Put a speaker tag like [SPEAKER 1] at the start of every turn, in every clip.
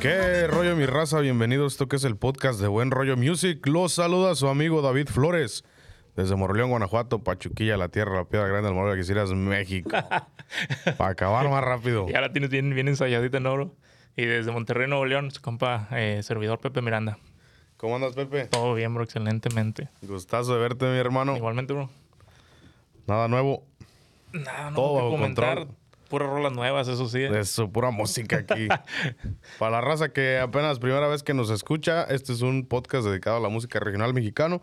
[SPEAKER 1] ¿Qué rollo mi raza? Bienvenidos a esto que es el podcast de Buen Rollo Music. Los saluda su amigo David Flores. Desde Moroleón, Guanajuato, Pachuquilla, la tierra, la piedra grande del Morro de Algeciras, México. Para acabar más rápido.
[SPEAKER 2] Ya la tienes bien, bien ensayadita en oro. Y desde Monterrey, Nuevo León, su compa, eh, servidor Pepe Miranda.
[SPEAKER 1] ¿Cómo andas, Pepe?
[SPEAKER 2] Todo bien, bro, excelentemente.
[SPEAKER 1] Gustazo de verte, mi hermano.
[SPEAKER 2] Igualmente, bro.
[SPEAKER 1] Nada nuevo.
[SPEAKER 2] Nada, no
[SPEAKER 1] Todo
[SPEAKER 2] que comentar.
[SPEAKER 1] control.
[SPEAKER 2] Puras rolas nuevas, eso sí.
[SPEAKER 1] Eso, pura música aquí. Para la raza que apenas primera vez que nos escucha, este es un podcast dedicado a la música regional mexicano.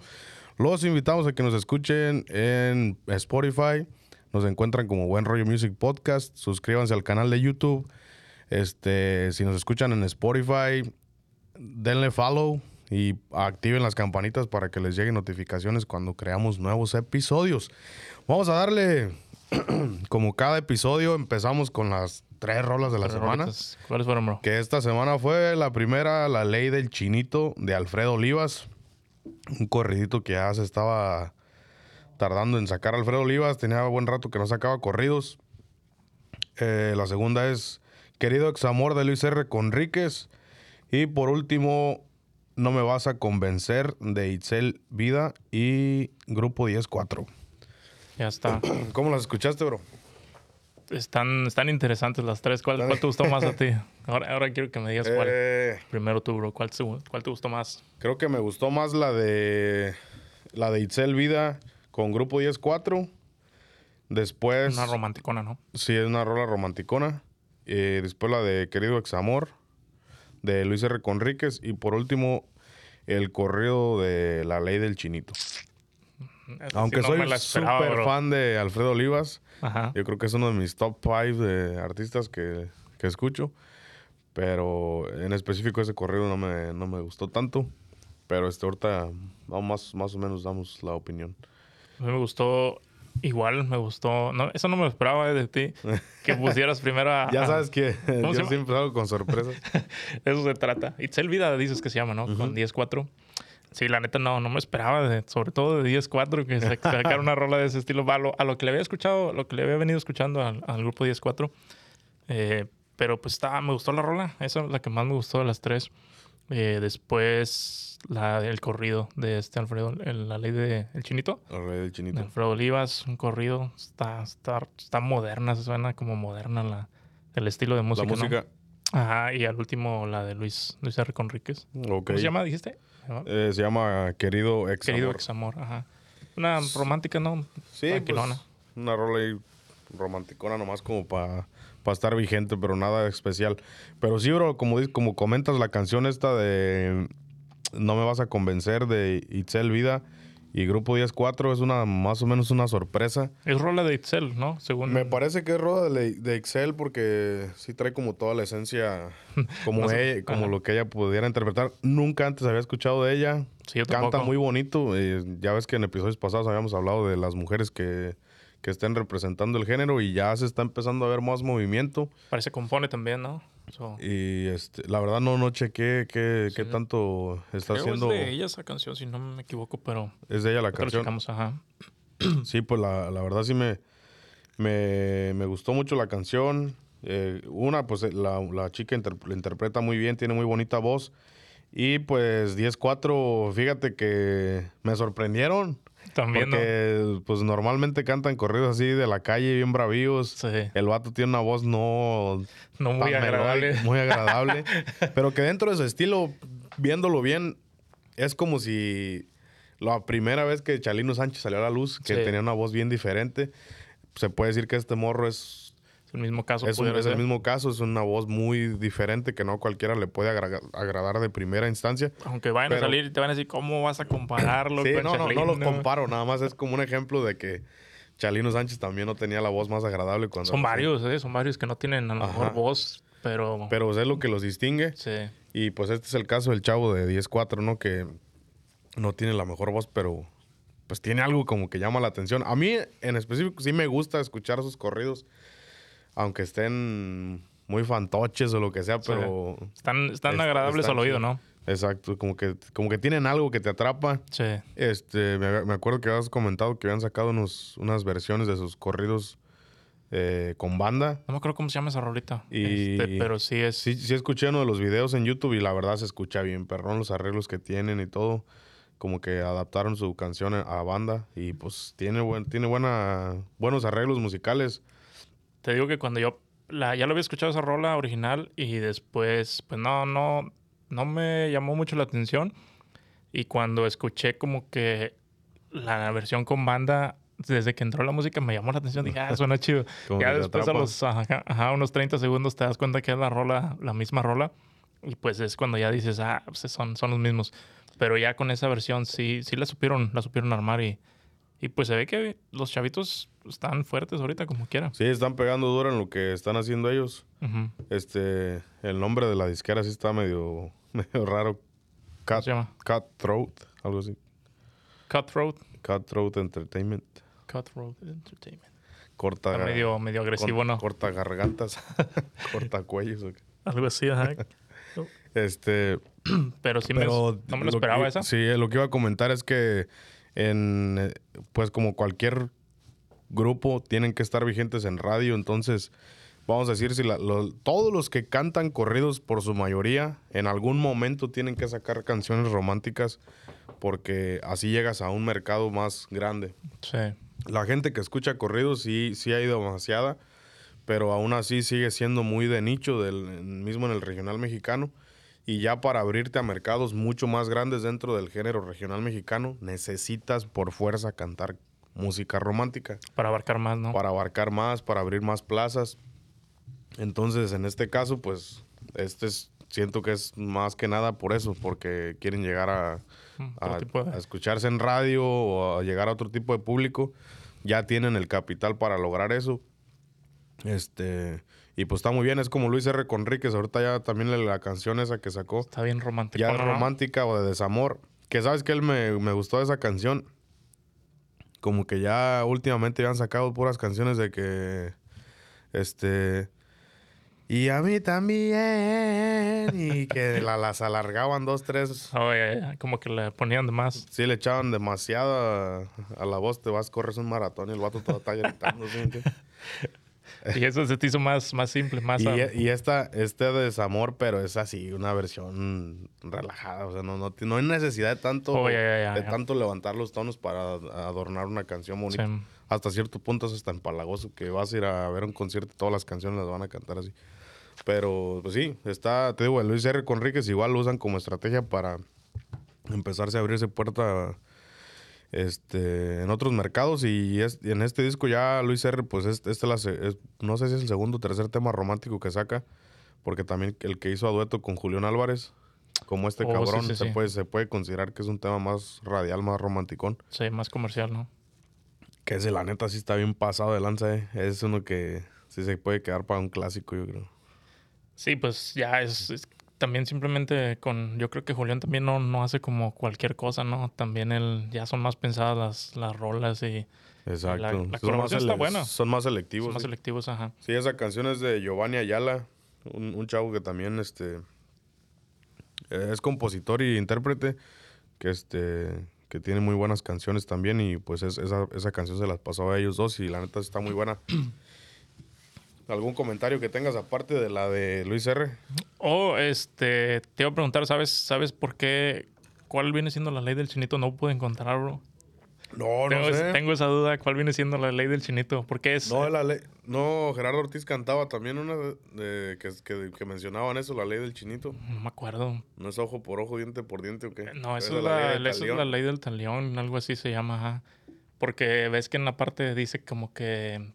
[SPEAKER 1] Los invitamos a que nos escuchen en Spotify. Nos encuentran como Buen Rollo Music Podcast. Suscríbanse al canal de YouTube. Este, si nos escuchan en Spotify, denle follow y activen las campanitas para que les lleguen notificaciones cuando creamos nuevos episodios. Vamos a darle, como cada episodio, empezamos con las tres rolas de la semana.
[SPEAKER 2] rolitas, ¿Cuáles fueron, bro?
[SPEAKER 1] Que esta semana fue la primera, La Ley del Chinito, de Alfredo Olivas. Un corridito que ya se estaba tardando en sacar Alfredo Olivas. Tenía buen rato que no sacaba corridos. Eh, la segunda es Querido Examor de Luis R. Conríquez. Y por último, No me vas a convencer de Itzel Vida y Grupo 10-4.
[SPEAKER 2] Ya está.
[SPEAKER 1] ¿Cómo las escuchaste, bro?
[SPEAKER 2] Están, están interesantes las tres. ¿Cuál, cuál te gustó más a ti? Ahora, ahora quiero que me digas cuál.
[SPEAKER 1] Eh,
[SPEAKER 2] Primero tú, bro. ¿Cuál, te- cuál te gustó más?
[SPEAKER 1] Creo que me gustó más la de la de Itzel Vida con Grupo 10-4. Después,
[SPEAKER 2] Una romanticona, ¿no?
[SPEAKER 1] sí, es una rola romanticona. Eh, después la de Querido Examor de Luis R. Conríquez. Y por último, el corrido de La Ley del Chinito.
[SPEAKER 2] Sí
[SPEAKER 1] Aunque
[SPEAKER 2] no me
[SPEAKER 1] soy súper fan de Alfredo Olivas,
[SPEAKER 2] Ajá.
[SPEAKER 1] yo creo que es uno de mis top 5 de artistas que, que escucho. Pero en específico ese corrido no me, no me gustó tanto. Pero este ahorita no, más, más o menos damos la opinión.
[SPEAKER 2] A mí me gustó igual, me gustó. No, eso no me lo esperaba eh, de ti. Que pusieras primero a.
[SPEAKER 1] Ya sabes que
[SPEAKER 2] ¿Cómo
[SPEAKER 1] yo siempre salgo con sorpresas.
[SPEAKER 2] Eso se trata. Itzel Vida dices que se llama, ¿no? Con 10-4. Sí, la neta no, no me esperaba, de- sobre todo de 10-4, que se- sacara una rola de ese estilo. A lo, a lo que le había escuchado, lo que le había venido escuchando al, al grupo 10-4. Eh, pero pues está, me gustó la rola. Esa es la que más me gustó de las tres. Eh, después, la del corrido de este Alfredo, el- la ley de El Chinito.
[SPEAKER 1] El rey del
[SPEAKER 2] De
[SPEAKER 1] chinito.
[SPEAKER 2] Alfredo Olivas, un corrido. Está, está, está moderna, se suena como moderna la, el estilo de música.
[SPEAKER 1] La
[SPEAKER 2] ¿no? Ajá, y al último la de Luis, Luis R. Conríquez.
[SPEAKER 1] Ok.
[SPEAKER 2] ¿Cómo se llama, dijiste?
[SPEAKER 1] Eh, se llama Querido Ex
[SPEAKER 2] Querido
[SPEAKER 1] Amor.
[SPEAKER 2] Examor, ajá. Una romántica, ¿no?
[SPEAKER 1] Sí, pues, una rola ahí romanticona nomás como para estar vigente, pero nada especial. Pero sí, bro, como, como comentas la canción esta de No me vas a convencer de Itzel Vida y Grupo 10-4 es una más o menos una sorpresa.
[SPEAKER 2] Es rola de Itzel, ¿no? Según...
[SPEAKER 1] Me parece que es rola de, de Excel porque sí trae como toda la esencia, como, ella- como
[SPEAKER 2] ajá.
[SPEAKER 1] lo que ella pudiera interpretar. Nunca antes había escuchado de ella.
[SPEAKER 2] Sí, yo
[SPEAKER 1] Canta muy bonito. eh, ya ves que en episodios pasados habíamos hablado de las mujeres que, que estén representando el género y ya se está empezando a ver más movimiento.
[SPEAKER 2] Parece compone también, ¿no? So,
[SPEAKER 1] Y este, la verdad no, no chequé qué, qué tanto está
[SPEAKER 2] creo
[SPEAKER 1] haciendo.
[SPEAKER 2] es de ella esa canción, si no me equivoco, pero...
[SPEAKER 1] Es de ella la canción.
[SPEAKER 2] checamos, ajá.
[SPEAKER 1] Sí, pues la, la verdad sí me, me, me gustó mucho la canción. Eh, una, pues eh, la, la chica inter- la interpreta muy bien, tiene muy bonita voz. Y pues 10-4, fíjate que me sorprendieron.
[SPEAKER 2] También, ¿no?
[SPEAKER 1] Porque pues normalmente cantan corridos así de la calle, bien bravíos.
[SPEAKER 2] Sí.
[SPEAKER 1] El vato tiene una voz no
[SPEAKER 2] No muy agradable.
[SPEAKER 1] melódica, muy agradable. pero que dentro de su estilo, viéndolo bien, es como si la primera vez que Chalino Sánchez salió a la luz, que
[SPEAKER 2] Sí.
[SPEAKER 1] tenía una voz bien diferente, se puede decir que este morro es,
[SPEAKER 2] Es el mismo caso.
[SPEAKER 1] es, un-
[SPEAKER 2] pudiera
[SPEAKER 1] es el mismo caso, es una voz muy diferente que no a cualquiera le puede agra- agradar de primera instancia.
[SPEAKER 2] Aunque vayan
[SPEAKER 1] Pero-
[SPEAKER 2] a salir y te van a decir, ¿cómo vas a compararlo
[SPEAKER 1] Sí,
[SPEAKER 2] con
[SPEAKER 1] no, no, no los comparo, nada más es como un ejemplo de que Chalino Sánchez también no tenía la voz más agradable cuando...
[SPEAKER 2] Son varios, ¿eh? Son varios que no tienen a lo mejor
[SPEAKER 1] Ajá.
[SPEAKER 2] voz, pero...
[SPEAKER 1] Pero es lo que los distingue.
[SPEAKER 2] sí.
[SPEAKER 1] Y pues este es el caso del chavo de 10-4, ¿no? Que no tiene la mejor voz, pero pues tiene algo como que llama la atención. A mí en específico sí me gusta escuchar sus corridos, aunque estén muy fantoches o lo que sea,
[SPEAKER 2] Sí.
[SPEAKER 1] pero...
[SPEAKER 2] Están, están
[SPEAKER 1] Está-
[SPEAKER 2] agradables al oído. ¿no?
[SPEAKER 1] Exacto, como que, como que tienen algo que te atrapa.
[SPEAKER 2] Sí.
[SPEAKER 1] Este, me, me acuerdo que habías comentado que habían sacado unos, unas versiones de sus corridos eh, con banda.
[SPEAKER 2] No me acuerdo cómo se llama esa rolita.
[SPEAKER 1] Y-
[SPEAKER 2] Este, pero sí es.
[SPEAKER 1] Sí, sí escuché uno de los videos en YouTube y la verdad se escucha bien, perrón, los arreglos que tienen y todo. Como que adaptaron su canción a banda y pues tiene, buen, tiene buena, buenos arreglos musicales.
[SPEAKER 2] Te digo que cuando yo la, ya lo había escuchado esa rola original y después, pues no, no, no me llamó mucho la atención. Y cuando escuché como que la versión con banda, desde que entró la música me llamó la atención. Dije, ah, suena chido. Ya después a los ajá, ajá, unos 30 segundos te das cuenta que es la rola, la misma rola. Y pues es cuando ya dices, ah, pues son, son los mismos. Pero ya con esa versión sí, sí la supieron, la supieron armar y, y pues se ve que los chavitos están fuertes ahorita como quiera.
[SPEAKER 1] Sí, están pegando duro en lo que están haciendo ellos. Este, el nombre de la disquera sí está medio, medio raro.
[SPEAKER 2] ¿Cómo
[SPEAKER 1] Cut,
[SPEAKER 2] se llama?
[SPEAKER 1] Cutthroat, algo así.
[SPEAKER 2] Cutthroat.
[SPEAKER 1] Cutthroat Entertainment.
[SPEAKER 2] Cutthroat Entertainment.
[SPEAKER 1] Corta,
[SPEAKER 2] Está medio, medio agresivo, ¿no?
[SPEAKER 1] corta gargantas, corta cuellos. ok.
[SPEAKER 2] Algo así, ajá.
[SPEAKER 1] Este,
[SPEAKER 2] Pero sí me,
[SPEAKER 1] Pero
[SPEAKER 2] no me lo
[SPEAKER 1] lo
[SPEAKER 2] esperaba
[SPEAKER 1] que-
[SPEAKER 2] esa.
[SPEAKER 1] Sí, lo que iba a comentar es que en pues como cualquier grupo tienen que estar vigentes en radio, entonces vamos a decir si la- lo- todos los que cantan corridos por su mayoría en algún momento tienen que sacar canciones románticas porque así llegas a un mercado más grande.
[SPEAKER 2] Sí.
[SPEAKER 1] La gente que escucha corridos sí, sí ha ido demasiada, pero aún así sigue siendo muy de nicho, del, mismo en el regional mexicano. Y ya para abrirte a mercados mucho más grandes dentro del género regional mexicano, necesitas por fuerza cantar música romántica
[SPEAKER 2] Para abarcar más, ¿no?
[SPEAKER 1] para abarcar más, para abrir más plazas. Entonces, en este caso, pues, este es, siento que es más que nada por eso, porque quieren llegar a,
[SPEAKER 2] Mm, de-
[SPEAKER 1] a escucharse en radio o a llegar a otro tipo de público. Ya tienen el capital para lograr eso. Este, y pues está muy bien, es como Luis R. Conríquez, ahorita ya también la, canción esa que sacó,
[SPEAKER 2] Está bien romántico.
[SPEAKER 1] ya
[SPEAKER 2] ¿no?
[SPEAKER 1] romántica o de desamor, que sabes que él me, me gustó esa canción. Como que ya últimamente ya han sacado puras canciones de que este y a mí también y que la- las alargaban dos tres
[SPEAKER 2] Oh, ya, ya, Como que le ponían de más.
[SPEAKER 1] sí le echaban demasiado a, la voz te vas corres un maratón y el vato todo está gritando ¿sí?
[SPEAKER 2] Y eso se te hizo más, más simple, más...
[SPEAKER 1] y, y esta este desamor pero es así una versión relajada o sea no no, no hay necesidad de tanto
[SPEAKER 2] Oh,
[SPEAKER 1] de tanto levantar los tonos para adornar una canción bonita
[SPEAKER 2] sí.
[SPEAKER 1] hasta cierto punto es hasta empalagoso que vas a ir a ver un concierto y todas las canciones las van a cantar así. Pero, pues sí, está, te digo, Luis R. Conríquez igual lo usan como estrategia para empezarse a abrirse puerta este, en otros mercados y, es- y en este disco ya Luis R. pues es- este, es la se- es- no sé si es el segundo o tercer tema romántico que saca, porque también el que hizo a dueto con Julián Álvarez, como este
[SPEAKER 2] Oh, sí,
[SPEAKER 1] cabrón,
[SPEAKER 2] sí,
[SPEAKER 1] se,
[SPEAKER 2] sí.
[SPEAKER 1] Puede, se puede considerar que es un tema más radial, más romanticón.
[SPEAKER 2] Sí, más comercial, ¿no?
[SPEAKER 1] Que ese, la neta, sí está bien pasado de lanza, eh. Es uno que sí se puede quedar para un clásico, yo creo.
[SPEAKER 2] Sí, pues ya es, es también simplemente con... Yo creo que Julián también no, no hace como cualquier cosa, ¿no? También él... Ya son más pensadas las, las rolas y
[SPEAKER 1] Exacto.
[SPEAKER 2] La- la
[SPEAKER 1] son, más
[SPEAKER 2] colaboración está buena.
[SPEAKER 1] son más selectivos.
[SPEAKER 2] son más
[SPEAKER 1] sí.
[SPEAKER 2] selectivos, ajá.
[SPEAKER 1] Sí, esa canción es de Giovanni Ayala, un, un chavo que también este, es compositor y intérprete, que, este, que tiene muy buenas canciones también y pues es- esa, esa canción se las pasó a ellos dos y la neta está muy buena. ¿Algún comentario que tengas aparte de la de Luis R?
[SPEAKER 2] O, este... Te iba a preguntar, ¿sabes, ¿sabes por qué... ¿Cuál viene siendo la ley del chinito? No pude encontrarlo.
[SPEAKER 1] No,
[SPEAKER 2] tengo, es- tengo esa duda. ¿Cuál viene siendo la ley del chinito? Porque es...
[SPEAKER 1] No, la ley, no, Gerardo Ortiz cantaba también una de, que, que, que mencionaban eso, la ley del chinito.
[SPEAKER 2] No me acuerdo.
[SPEAKER 1] ¿No es ojo por ojo, diente por diente o qué?
[SPEAKER 2] No,
[SPEAKER 1] Esa
[SPEAKER 2] eso es, la,
[SPEAKER 1] ley del
[SPEAKER 2] eso es
[SPEAKER 1] talión.
[SPEAKER 2] la ley del talión, algo así se llama, ajá. Porque ves que en la parte dice como que,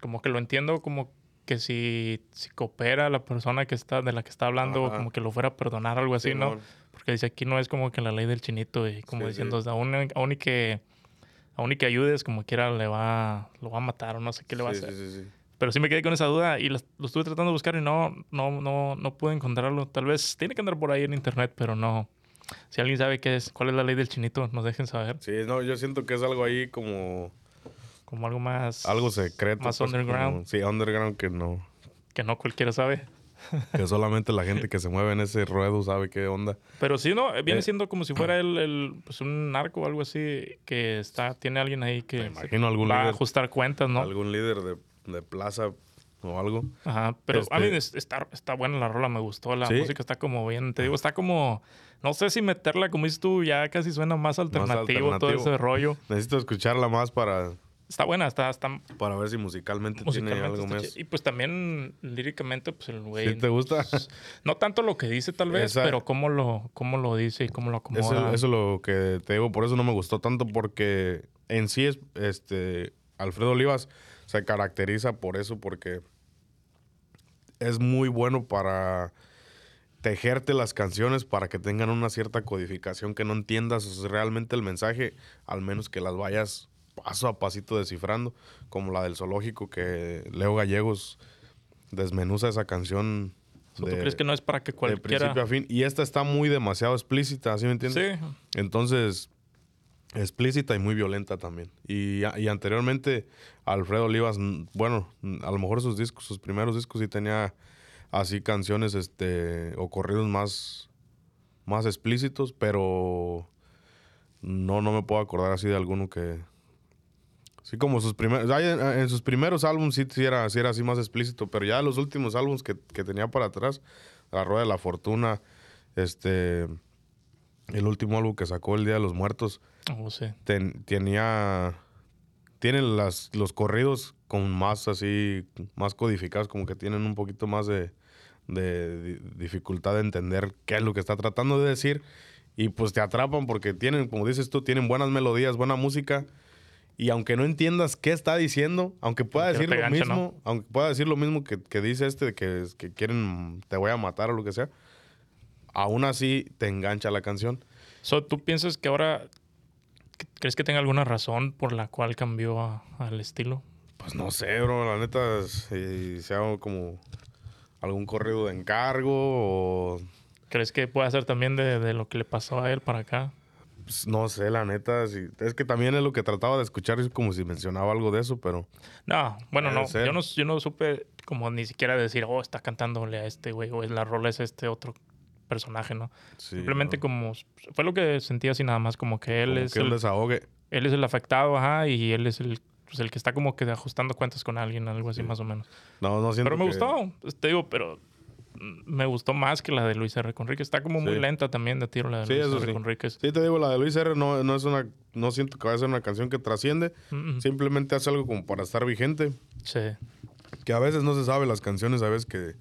[SPEAKER 2] como que lo entiendo como que si, si coopera la persona que está, de la que está hablando,
[SPEAKER 1] Ajá.
[SPEAKER 2] como que lo fuera a perdonar, algo así, ¿no?
[SPEAKER 1] Simón.
[SPEAKER 2] Porque dice aquí no es como que la ley del chinito y como
[SPEAKER 1] Sí,
[SPEAKER 2] diciendo,
[SPEAKER 1] sí.
[SPEAKER 2] aún, aún y que, aún y que ayudes, como quiera le va, lo va a matar o no sé qué le va
[SPEAKER 1] Sí,
[SPEAKER 2] a hacer.
[SPEAKER 1] sí, sí, sí.
[SPEAKER 2] Pero sí me quedé con esa duda y las- lo estuve tratando de buscar y no, no, no, no pude encontrarlo. Tal vez tiene que andar por ahí en internet, pero no. Si alguien sabe qué es, cuál es la ley del chinito, nos dejen saber.
[SPEAKER 1] Sí, no, yo siento que es algo ahí como
[SPEAKER 2] Como algo más.
[SPEAKER 1] algo secreto.
[SPEAKER 2] Más
[SPEAKER 1] pues,
[SPEAKER 2] underground.
[SPEAKER 1] como- sí, underground que no.
[SPEAKER 2] Que no cualquiera sabe.
[SPEAKER 1] Que solamente la gente que se mueve en ese ruedo sabe qué onda.
[SPEAKER 2] Pero sí, ¿no? Viene
[SPEAKER 1] Eh.
[SPEAKER 2] siendo como si fuera el, el, pues un narco o algo así que está, tiene alguien ahí que
[SPEAKER 1] Me imagino algún
[SPEAKER 2] va a ajustar cuentas, ¿no?
[SPEAKER 1] algún líder de, de plaza o algo.
[SPEAKER 2] Ajá, pero a mí
[SPEAKER 1] Este-
[SPEAKER 2] es- está, está buena la rola, me gustó. La
[SPEAKER 1] ¿Sí?
[SPEAKER 2] música está como bien, te digo, está como, no sé si meterla, como dices tú, ya casi suena más alternativo, todo
[SPEAKER 1] alternativo.
[SPEAKER 2] ese rollo.
[SPEAKER 1] Necesito escucharla más para,
[SPEAKER 2] Está buena, está, está
[SPEAKER 1] para ver si musicalmente,
[SPEAKER 2] musicalmente.
[SPEAKER 1] tiene algo más.
[SPEAKER 2] Y pues también líricamente, pues el güey.
[SPEAKER 1] ¿Sí te gusta?
[SPEAKER 2] No tanto lo que dice, tal vez,
[SPEAKER 1] Esa-
[SPEAKER 2] pero cómo lo, cómo lo dice y cómo lo acomoda.
[SPEAKER 1] Eso, eso es lo que te digo, por eso no me gustó tanto, porque en sí es, este, Alfredo Olivas se caracteriza por eso, porque es muy bueno para tejerte las canciones para que tengan una cierta codificación, que no entiendas realmente el mensaje, al menos que las vayas paso a pasito descifrando, como la del zoológico que Leo Gallegos desmenuza esa canción.
[SPEAKER 2] ¿Tú
[SPEAKER 1] de-
[SPEAKER 2] crees que no es para que
[SPEAKER 1] de
[SPEAKER 2] cualquiera...
[SPEAKER 1] principio a fin. Y esta está muy demasiado explícita, ¿sí me entiendes?
[SPEAKER 2] Sí,
[SPEAKER 1] Entonces, explícita y muy violenta también. Y, y anteriormente, Alfredo Olivas, bueno, a lo mejor sus discos, sus primeros discos sí tenía así canciones este, o corridos más, más explícitos, pero no, no me puedo acordar así de alguno que... Sí, como sus primeros... En, sus primeros álbumes sí, sí era, sí era así más explícito, pero ya los últimos álbumes que, que tenía para atrás, La Rueda de la Fortuna, este... El último álbum que sacó El Día de los Muertos
[SPEAKER 2] oh, sí.
[SPEAKER 1] ten- tenía tienen las los corridos con más así más codificados como que tienen un poquito más de, de di- dificultad de entender qué es lo que está tratando de decir y pues te atrapan porque tienen como dices tú tienen buenas melodías buena música y aunque no entiendas qué está diciendo aunque pueda decir lo mismo aunque pueda decir lo mismo que, que dice este de que, que quieren te voy a matar o lo que sea aún así te engancha la canción
[SPEAKER 2] So, ¿Tú piensas que ahora crees que tenga alguna razón por la cual cambió a- al estilo?
[SPEAKER 1] Pues no sé, bro, la neta, si sea como algún corrido de encargo o
[SPEAKER 2] ¿Crees que puede ser también de, de lo que le pasó a él para acá?
[SPEAKER 1] Pues, no sé, la neta, si, es que también es lo que trataba de escuchar, es como si mencionaba algo de eso, pero
[SPEAKER 2] No, bueno, no. Yo no. Yo no supe como ni siquiera decir, oh, está cantándole a este güey, o es la rola es este otro personaje, ¿no?
[SPEAKER 1] sí,
[SPEAKER 2] Simplemente
[SPEAKER 1] ¿no?
[SPEAKER 2] como... Fue lo que sentí así nada más, como que él
[SPEAKER 1] Como
[SPEAKER 2] es
[SPEAKER 1] que
[SPEAKER 2] el,
[SPEAKER 1] desahogue.
[SPEAKER 2] él es el afectado, ajá, y él es el, pues, el que está como que ajustando cuentas con alguien, algo así
[SPEAKER 1] Sí.
[SPEAKER 2] más o menos.
[SPEAKER 1] No, no siento
[SPEAKER 2] Pero me
[SPEAKER 1] que-
[SPEAKER 2] gustó, pues, te digo, pero me gustó más que la de Luis R. Conríquez. Está como muy
[SPEAKER 1] Sí.
[SPEAKER 2] lenta también de tiro la de
[SPEAKER 1] Sí,
[SPEAKER 2] Luis
[SPEAKER 1] eso
[SPEAKER 2] R.
[SPEAKER 1] sí.
[SPEAKER 2] Conríquez.
[SPEAKER 1] Sí, te digo, la de Luis R. no, no es una, no siento que vaya a ser una canción que trasciende,
[SPEAKER 2] Mm, mm.
[SPEAKER 1] simplemente hace algo como para estar vigente,
[SPEAKER 2] Sí.
[SPEAKER 1] que a veces no se sabe las canciones, a veces que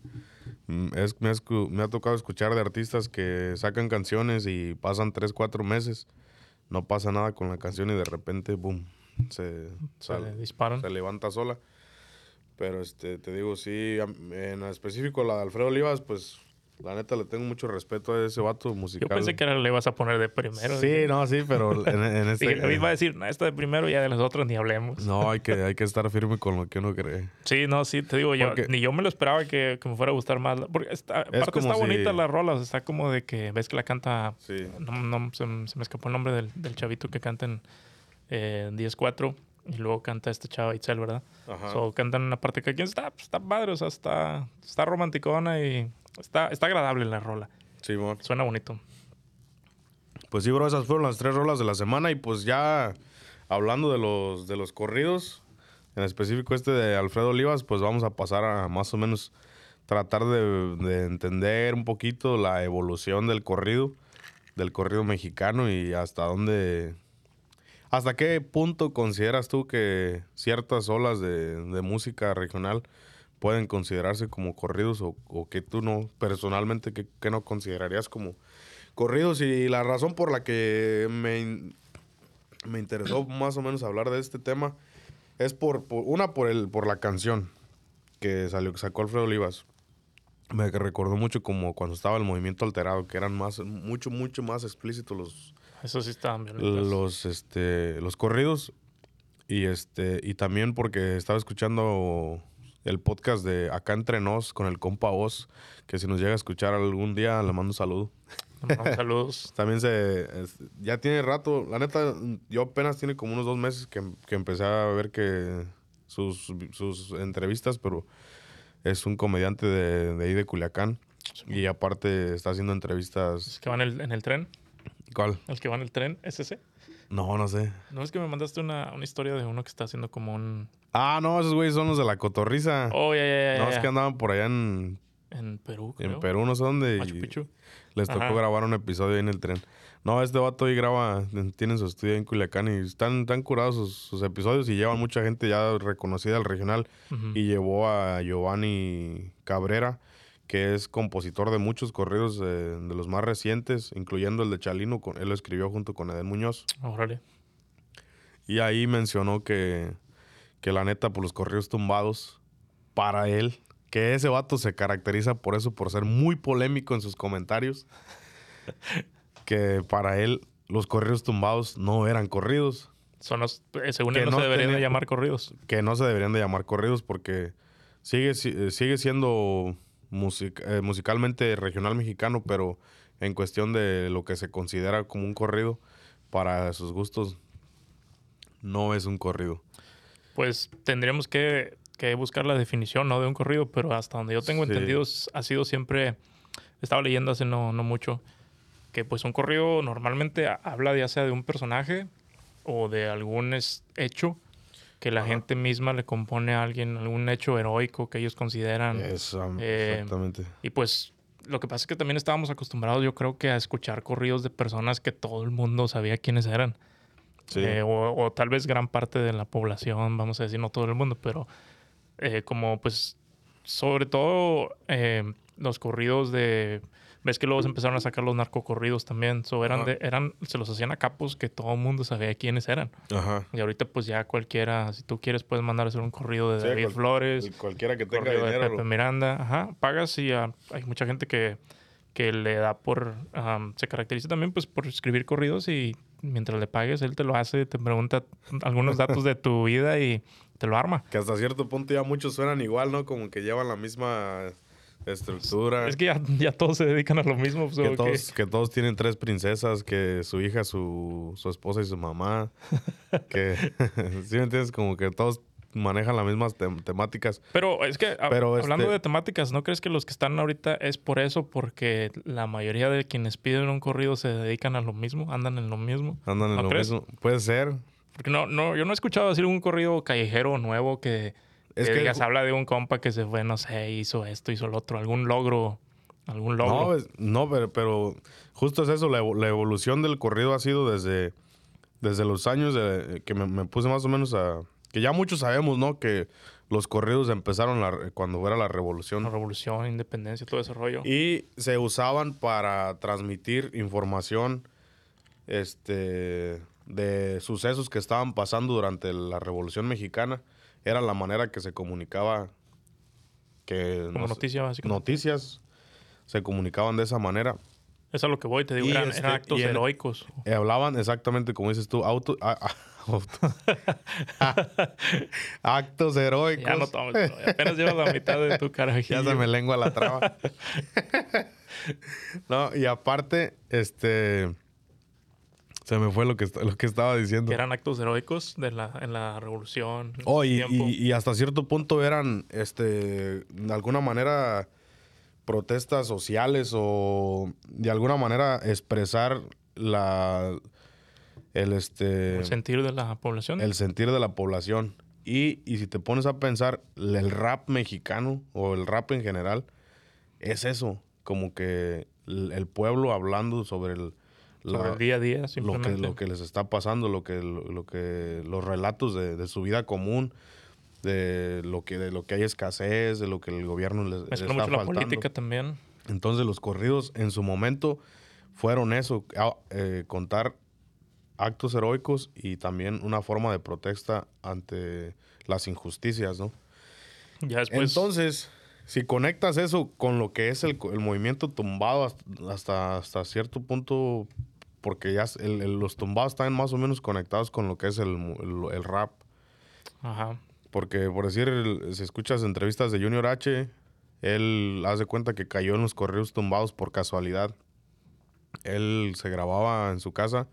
[SPEAKER 1] mm, es- me, ha escu- me ha tocado escuchar de artistas que sacan canciones y pasan 3, 4 meses, no pasa nada con la canción y de repente, boom, se,
[SPEAKER 2] Se
[SPEAKER 1] sale-
[SPEAKER 2] disparan.
[SPEAKER 1] se levanta sola. Pero este, te digo, sí, en específico la de Alfredo Olivas, pues la neta le tengo mucho respeto a ese vato musical.
[SPEAKER 2] Yo pensé que le ibas a poner de primero.
[SPEAKER 1] Sí, no, sí, pero en, en este...
[SPEAKER 2] dije, iba a decir, no, esta de primero ya de las otras ni hablemos.
[SPEAKER 1] no, hay que, hay que estar firme con lo que uno cree.
[SPEAKER 2] Sí, no, sí, te digo, yo,
[SPEAKER 1] Porque-
[SPEAKER 2] ni yo me lo esperaba que, que me fuera a gustar más. Porque está, aparte
[SPEAKER 1] como
[SPEAKER 2] está
[SPEAKER 1] si-
[SPEAKER 2] bonita la rola, o sea, está como de que ves que la canta.
[SPEAKER 1] Sí.
[SPEAKER 2] No, no, se, me- se me escapó el nombre del, del chavito que canta en eh, 10-4 y luego canta este chavo Itzel, ¿verdad?
[SPEAKER 1] Ajá.
[SPEAKER 2] So, cantan una parte que aquí está, pues, está padre, o sea, está, está romanticona y está, está agradable la rola.
[SPEAKER 1] Sí, mon.
[SPEAKER 2] Suena bonito.
[SPEAKER 1] Pues sí, bro, esas fueron las tres rolas de la semana y pues ya hablando de los, de los corridos, en específico este de Alfredo Olivas, pues vamos a pasar a más o menos tratar de, de entender un poquito la evolución del corrido, del corrido mexicano y hasta dónde, hasta qué punto consideras tú que ciertas olas de, de música regional pueden considerarse como corridos o, o que tú no, personalmente, que, que no considerarías como corridos y la razón por la que me, me interesó más o menos hablar de este tema es por, por- una por el por la canción que salió que sacó Alfredo Olivas. Me recordó mucho como cuando estaba el movimiento alterado que eran más mucho mucho más explícitos los
[SPEAKER 2] Eso sí está violentas.
[SPEAKER 1] los este los corridos y este y también porque estaba escuchando el podcast de acá entre nos con el compa Oz que si nos llega a escuchar algún día le mando un saludo
[SPEAKER 2] Le Saludos.
[SPEAKER 1] también se es- ya tiene rato la neta yo apenas tiene como unos dos meses que, que empecé a ver que sus, sus entrevistas pero es un comediante de, de ahí de Culiacán y aparte está haciendo
[SPEAKER 2] ¿Es
[SPEAKER 1] entrevistas
[SPEAKER 2] que va en el, en el tren?
[SPEAKER 1] ¿Cuál?
[SPEAKER 2] ¿El que va en el tren? ¿Es ese?
[SPEAKER 1] no no sé
[SPEAKER 2] No es que me mandaste una, una historia de uno que está haciendo como un...
[SPEAKER 1] Ah, no, esos güeyes son los de la cotorriza.
[SPEAKER 2] Oh, ya, ya, ya.
[SPEAKER 1] no, es
[SPEAKER 2] ya.
[SPEAKER 1] que andaban por allá en,
[SPEAKER 2] En Perú,
[SPEAKER 1] en
[SPEAKER 2] creo.
[SPEAKER 1] Perú, no sé dónde.
[SPEAKER 2] Machu Picchu.
[SPEAKER 1] Les tocó
[SPEAKER 2] Ajá.
[SPEAKER 1] grabar un episodio ahí en el tren. No, este vato ahí graba, tienen su estudio en Culiacán y están tan curados sus, sus episodios y llevan mucha gente ya reconocida al regional. Y llevó a Giovanni Cabrera, que es compositor de muchos corridos eh, de los más recientes, incluyendo el de Chalino. con- él lo escribió junto con Edén Muñoz.
[SPEAKER 2] Órale.
[SPEAKER 1] Y ahí mencionó que, que la neta, por los corridos tumbados, para él, que ese vato se caracteriza por eso, por ser muy polémico en sus comentarios, que para él los corridos tumbados no eran corridos,
[SPEAKER 2] Son los, eh, según él, no,
[SPEAKER 1] no
[SPEAKER 2] se deberían de llamar corridos.
[SPEAKER 1] que no se deberían de llamar corridos porque sigue, si- eh, sigue siendo music- eh, musicalmente regional mexicano, pero en cuestión de lo que se considera como un corrido, para sus gustos, no es un corrido.
[SPEAKER 2] Pues tendríamos que, que buscar la definición, ¿no? De un corrido, pero hasta donde yo tengo
[SPEAKER 1] Sí.
[SPEAKER 2] entendido ha sido siempre, estaba leyendo hace no, no mucho, que pues un corrido normalmente ha- habla ya sea de un personaje o de algún hecho que la
[SPEAKER 1] Ajá.
[SPEAKER 2] gente misma le compone a alguien, algún hecho heroico que ellos consideran. Eh,
[SPEAKER 1] exactamente.
[SPEAKER 2] Y pues lo que pasa es que también estábamos acostumbrados, yo creo que a escuchar corridos de personas que todo el mundo sabía quiénes eran.
[SPEAKER 1] Sí.
[SPEAKER 2] Eh, o, o tal vez gran parte de la población, vamos a decir, no todo el mundo, pero eh, como pues sobre todo los corridos de... Ves que luego se empezaron a sacar los narcocorridos también. So, eran de, eran, se los hacían a capos que todo el mundo sabía quiénes eran.
[SPEAKER 1] Ajá.
[SPEAKER 2] Y ahorita pues ya cualquiera, si tú quieres puedes mandar a hacer un corrido de
[SPEAKER 1] Sí,
[SPEAKER 2] David
[SPEAKER 1] cual-
[SPEAKER 2] Flores,
[SPEAKER 1] cualquiera que tenga
[SPEAKER 2] corrido de
[SPEAKER 1] dinero.
[SPEAKER 2] Pepe
[SPEAKER 1] lo-
[SPEAKER 2] Miranda, ajá, pagas y ah, hay mucha gente que, que le da por, am, se caracteriza también pues por escribir corridos y mientras le pagues él te lo hace, te pregunta algunos datos de tu vida y te lo arma.
[SPEAKER 1] Que hasta cierto punto ya muchos suenan igual, ¿no? Como que llevan la misma estructura.
[SPEAKER 2] Es que ya, ya todos se dedican a lo mismo. pues,
[SPEAKER 1] que, todos, que todos tienen tres princesas, que su hija, su, su esposa y su mamá. que, ¿sí me entiendes? Como que todos manejan las mismas tem- temáticas.
[SPEAKER 2] Pero es que a-
[SPEAKER 1] Pero,
[SPEAKER 2] hablando
[SPEAKER 1] este-
[SPEAKER 2] de temáticas, ¿no crees que los que están ahorita es por eso? Porque la mayoría de quienes piden un corrido se dedican a lo mismo, andan en lo mismo.
[SPEAKER 1] Andan en
[SPEAKER 2] ¿No
[SPEAKER 1] lo
[SPEAKER 2] crees?
[SPEAKER 1] mismo. Puede ser.
[SPEAKER 2] Porque no, no, yo no he escuchado decir un corrido callejero nuevo que,
[SPEAKER 1] Es
[SPEAKER 2] que
[SPEAKER 1] que-
[SPEAKER 2] digas, habla de un compa que se fue, no sé, hizo esto, hizo lo otro, algún logro, algún logro.
[SPEAKER 1] No, es- no pero, pero justo es eso. La, evo- la evolución del corrido ha sido desde, desde los años de- que me, me puse más o menos a... Que ya muchos sabemos, ¿no? Que los corridos empezaron la- cuando era la revolución.
[SPEAKER 2] La revolución, independencia, todo ese rollo.
[SPEAKER 1] Y se usaban para transmitir información este, de sucesos que estaban pasando durante la Revolución Mexicana. Era la manera que se comunicaba que
[SPEAKER 2] Como
[SPEAKER 1] no sé,
[SPEAKER 2] noticia, básicamente.
[SPEAKER 1] noticias se comunicaban de esa manera.
[SPEAKER 2] Es a lo que voy, te digo, eran,
[SPEAKER 1] este-
[SPEAKER 2] eran actos
[SPEAKER 1] en-
[SPEAKER 2] heroicos.
[SPEAKER 1] Eh, hablaban exactamente como dices tú, auto, a- a- auto- actos heroicos.
[SPEAKER 2] Ya no tomes, bro, apenas llevas la mitad de tu carajillo.
[SPEAKER 1] Ya se me lengua la traba. no, y aparte, este. Se me fue lo que, lo que estaba diciendo.
[SPEAKER 2] Que eran actos heroicos de la, en la revolución.
[SPEAKER 1] Oh, y hasta cierto punto eran, este, de alguna manera, protestas sociales o de alguna manera expresar la, el, este,
[SPEAKER 2] el sentir de la población.
[SPEAKER 1] el sentir de la población. Y, y si te pones a pensar, el rap mexicano o el rap en general es eso, como que el, el pueblo hablando sobre el, la-
[SPEAKER 2] sobre el día a día,
[SPEAKER 1] lo que,
[SPEAKER 2] simplemente.
[SPEAKER 1] lo que les está pasando, lo que, lo, lo que los relatos de, de su vida común, de lo que de lo que hay escasez, de lo que el gobierno les, les está
[SPEAKER 2] mucho la
[SPEAKER 1] faltando.
[SPEAKER 2] política también.
[SPEAKER 1] Entonces los corridos en su momento fueron eso, eh, contar actos heroicos y también una forma de protesta ante las injusticias, ¿no?
[SPEAKER 2] Ya después.
[SPEAKER 1] Entonces, si conectas eso con lo que es el, el movimiento tumbado hasta, hasta, hasta cierto punto, porque ya el- el- los tumbados están más o menos conectados con lo que es el, el- rap.
[SPEAKER 2] Ajá.
[SPEAKER 1] Porque, por decir, si escuchas entrevistas de Junior H, él hace cuenta que cayó en los correos tumbados por casualidad. Él se grababa en su casa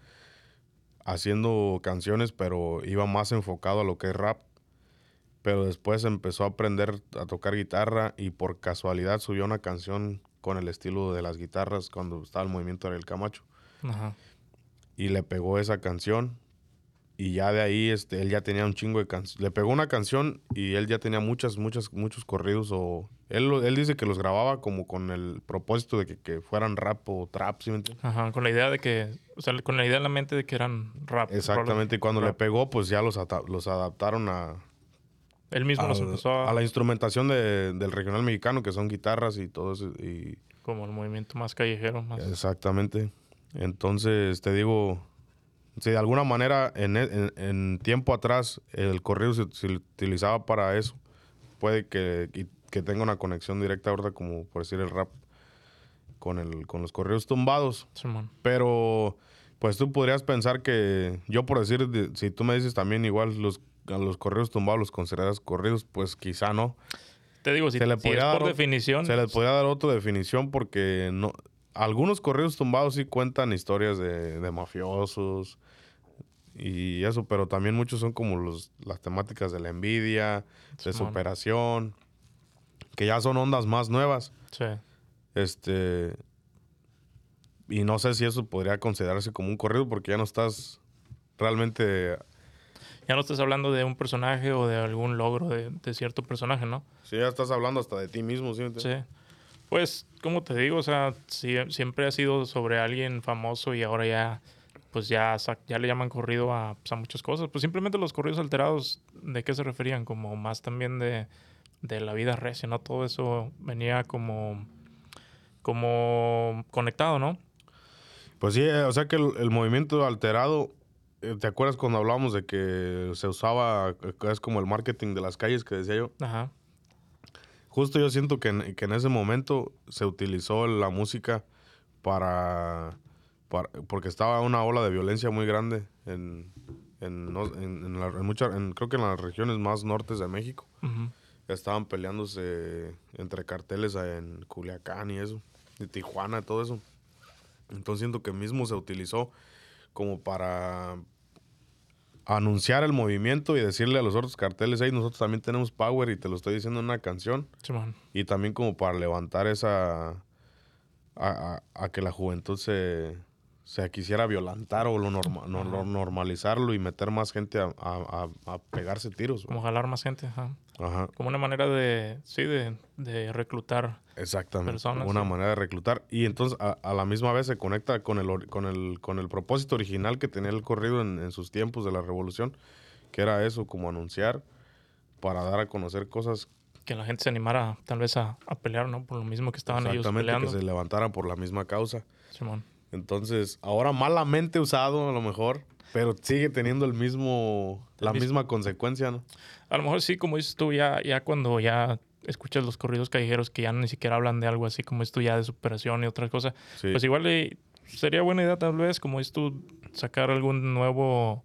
[SPEAKER 1] haciendo canciones, pero iba más enfocado a lo que es rap. Pero después empezó a aprender a tocar guitarra y por casualidad subió una canción con el estilo de las guitarras cuando estaba el movimiento del Camacho
[SPEAKER 2] Ajá.
[SPEAKER 1] y le pegó esa canción y ya de ahí este, él ya tenía un chingo de canciones. Le pegó una canción y él ya tenía muchas, muchas, muchos corridos. o Él, él dice que los grababa como con el propósito de que, que fueran rap o trap, ¿sí me entiendes?
[SPEAKER 2] Ajá, con la idea de que, o sea, con la idea en la mente de que eran rap.
[SPEAKER 1] Exactamente, y cuando le pegó, pues ya los, los adaptaron a...
[SPEAKER 2] Él mismo los empezó a...
[SPEAKER 1] A la instrumentación de, del regional mexicano, que son guitarras y todo eso. Y...
[SPEAKER 2] Como el movimiento más callejero. Más...
[SPEAKER 1] Exactamente. Entonces, te digo, si de alguna manera en, en, tiempo atrás el corrido se, utilizaba para eso, puede que, que, tenga una conexión directa ahorita, como por decir el rap, con, el, con los corridos tumbados. Pero, pues tú podrías pensar que, yo por decir, si tú me dices también igual los, los corridos tumbados los consideras corridos, pues quizá no.
[SPEAKER 2] Te digo, si, se le es por definición.
[SPEAKER 1] Se les podría dar otra definición porque no, algunos corridos tumbados sí cuentan historias de, de mafiosos, y eso, pero también muchos son como los, las temáticas de la envidia, de superación, que ya son ondas más nuevas.
[SPEAKER 2] Sí.
[SPEAKER 1] Este. Y no sé si eso podría considerarse como un corrido porque ya no estás realmente.
[SPEAKER 2] Ya no estás hablando de un personaje o de algún logro de, cierto personaje, ¿no?
[SPEAKER 1] Sí, ya estás hablando hasta de ti mismo, ¿sí?
[SPEAKER 2] Sí. Pues, como te digo, o sea, siempre ha sido sobre alguien famoso y ahora ya pues ya, ya le llaman corrido pues, a, muchas cosas. Pues simplemente los corridos alterados, ¿de qué se referían? Como más también de, la vida recia, ¿no? Todo eso venía como, como conectado, ¿no?
[SPEAKER 1] Pues sí, eh, o sea que el, movimiento alterado, eh, ¿te acuerdas cuando hablamos de que se usaba, eh, es como el marketing de las calles que decía yo?
[SPEAKER 2] Ajá.
[SPEAKER 1] Justo yo siento que que en ese momento se utilizó la música para porque estaba una ola de violencia muy grande en, en, en, en, creo que en las regiones más nortes de México. Estaban peleándose entre carteles en Culiacán y eso, de Tijuana y todo eso. Entonces siento que mismo se utilizó como para anunciar el movimiento y decirle a los otros carteles, hey, nosotros también tenemos power y te lo estoy diciendo en una canción. y también como para levantar esa... a que la juventud se, o sea, quisiera violentar o lo, normalizarlo y meter más gente a, pegarse tiros.
[SPEAKER 2] Como jalar más gente, ajá.
[SPEAKER 1] Ajá.
[SPEAKER 2] Como una manera de, sí, de, reclutar
[SPEAKER 1] Exactamente. Personas, una manera de reclutar. Y entonces a, la misma vez se conecta con el, con el, con el propósito original que tenía el corrido en, sus tiempos de la revolución, que era eso, como anunciar para dar a conocer cosas
[SPEAKER 2] que la gente se animara tal vez a, pelear, ¿no? Por lo mismo que estaban ellos peleando. Exactamente,
[SPEAKER 1] que se levantaran por la misma causa.
[SPEAKER 2] Simón.
[SPEAKER 1] Entonces, ahora malamente usado a lo mejor, pero sigue teniendo el mismo, la misma consecuencia, ¿no?
[SPEAKER 2] A lo mejor sí, como dices tú, ya, ya cuando ya escuchas los corridos callejeros que ya ni siquiera hablan de algo así como esto ya de superación y otras cosas, pues igual sería buena idea tal vez, como dices tú, sacar algún nuevo,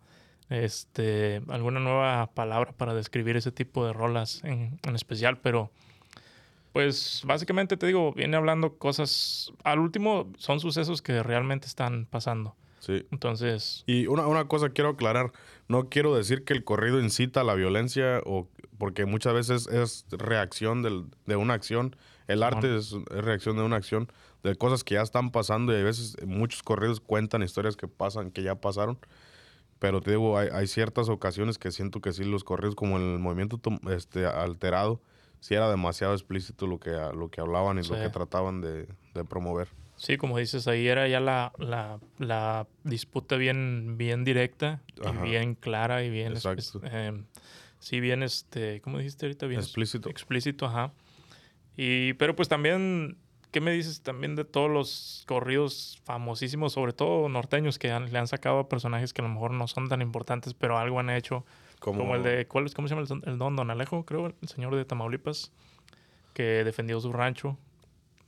[SPEAKER 2] este, alguna nueva palabra para describir ese tipo de rolas en, en especial, pero pues básicamente te digo, viene hablando cosas. Al último, son sucesos que realmente están pasando.
[SPEAKER 1] Sí.
[SPEAKER 2] Entonces.
[SPEAKER 1] Y una, una cosa quiero aclarar. No quiero decir que el corrido incita a la violencia, o porque muchas veces es reacción del, de una acción. El arte es, reacción de una acción, de cosas que ya están pasando, y a veces muchos corridos cuentan historias que pasan, que ya pasaron. Pero te digo, hay, hay ciertas ocasiones que siento que sí, los corridos, como el movimiento este, alterado, sí era demasiado explícito lo que, lo que hablaban y lo que trataban de, promover.
[SPEAKER 2] Sí, como dices, ahí era ya la, la, disputa bien, bien directa y bien clara y bien...
[SPEAKER 1] Exacto.
[SPEAKER 2] Eh, sí, bien, este, ¿cómo dijiste ahorita? Bien
[SPEAKER 1] explícito.
[SPEAKER 2] Explícito, ajá. Y, pero pues también, ¿qué me dices también de todos los corridos famosísimos, sobre todo norteños, que le han sacado a personajes que a lo mejor no son tan importantes, pero algo han hecho? Como, el de, ¿cuál, ¿cómo se llama? El, don Don Alejo, creo, el señor de Tamaulipas, que defendió su rancho,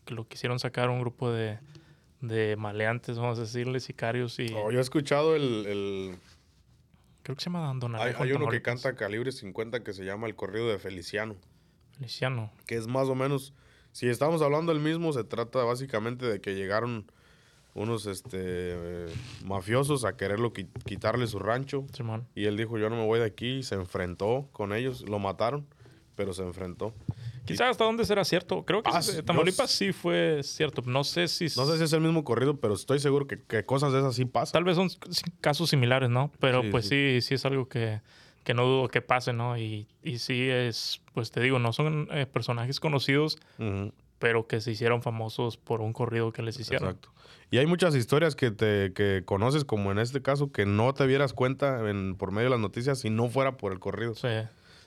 [SPEAKER 2] que lo quisieron sacar un grupo de, de maleantes, vamos a decirle, sicarios y...
[SPEAKER 1] Oh, yo he escuchado el,
[SPEAKER 2] Creo que se llama Don Alejo.
[SPEAKER 1] Hay, hay uno que canta calibre 50 que se llama El Corrido de Feliciano.
[SPEAKER 2] Feliciano.
[SPEAKER 1] Que es más o menos... Si estamos hablando del mismo, se trata básicamente de que llegaron unos este mafiosos a quererlo quitarle su rancho. y él dijo, yo no me voy de aquí. Y se enfrentó con ellos. Lo mataron, pero se enfrentó.
[SPEAKER 2] Quizás hasta dónde será cierto. Creo que
[SPEAKER 1] Ah,
[SPEAKER 2] sí,
[SPEAKER 1] sí,
[SPEAKER 2] Tamaulipas sí fue cierto. No sé si...
[SPEAKER 1] No sé si es el mismo corrido, pero estoy seguro que, que cosas de esas sí pasan.
[SPEAKER 2] Tal vez son casos similares, ¿no? Pero
[SPEAKER 1] Sí,
[SPEAKER 2] pues sí. sí, es algo que, que no dudo que pase, ¿no? Y, y sí es, pues te digo, no son eh, personajes conocidos, pero que se hicieron famosos por un corrido que les hicieron.
[SPEAKER 1] Exacto. Y hay muchas historias que te que conoces, como en este caso, que no te dieras cuenta en, por medio de las noticias si no fuera por el corrido.
[SPEAKER 2] O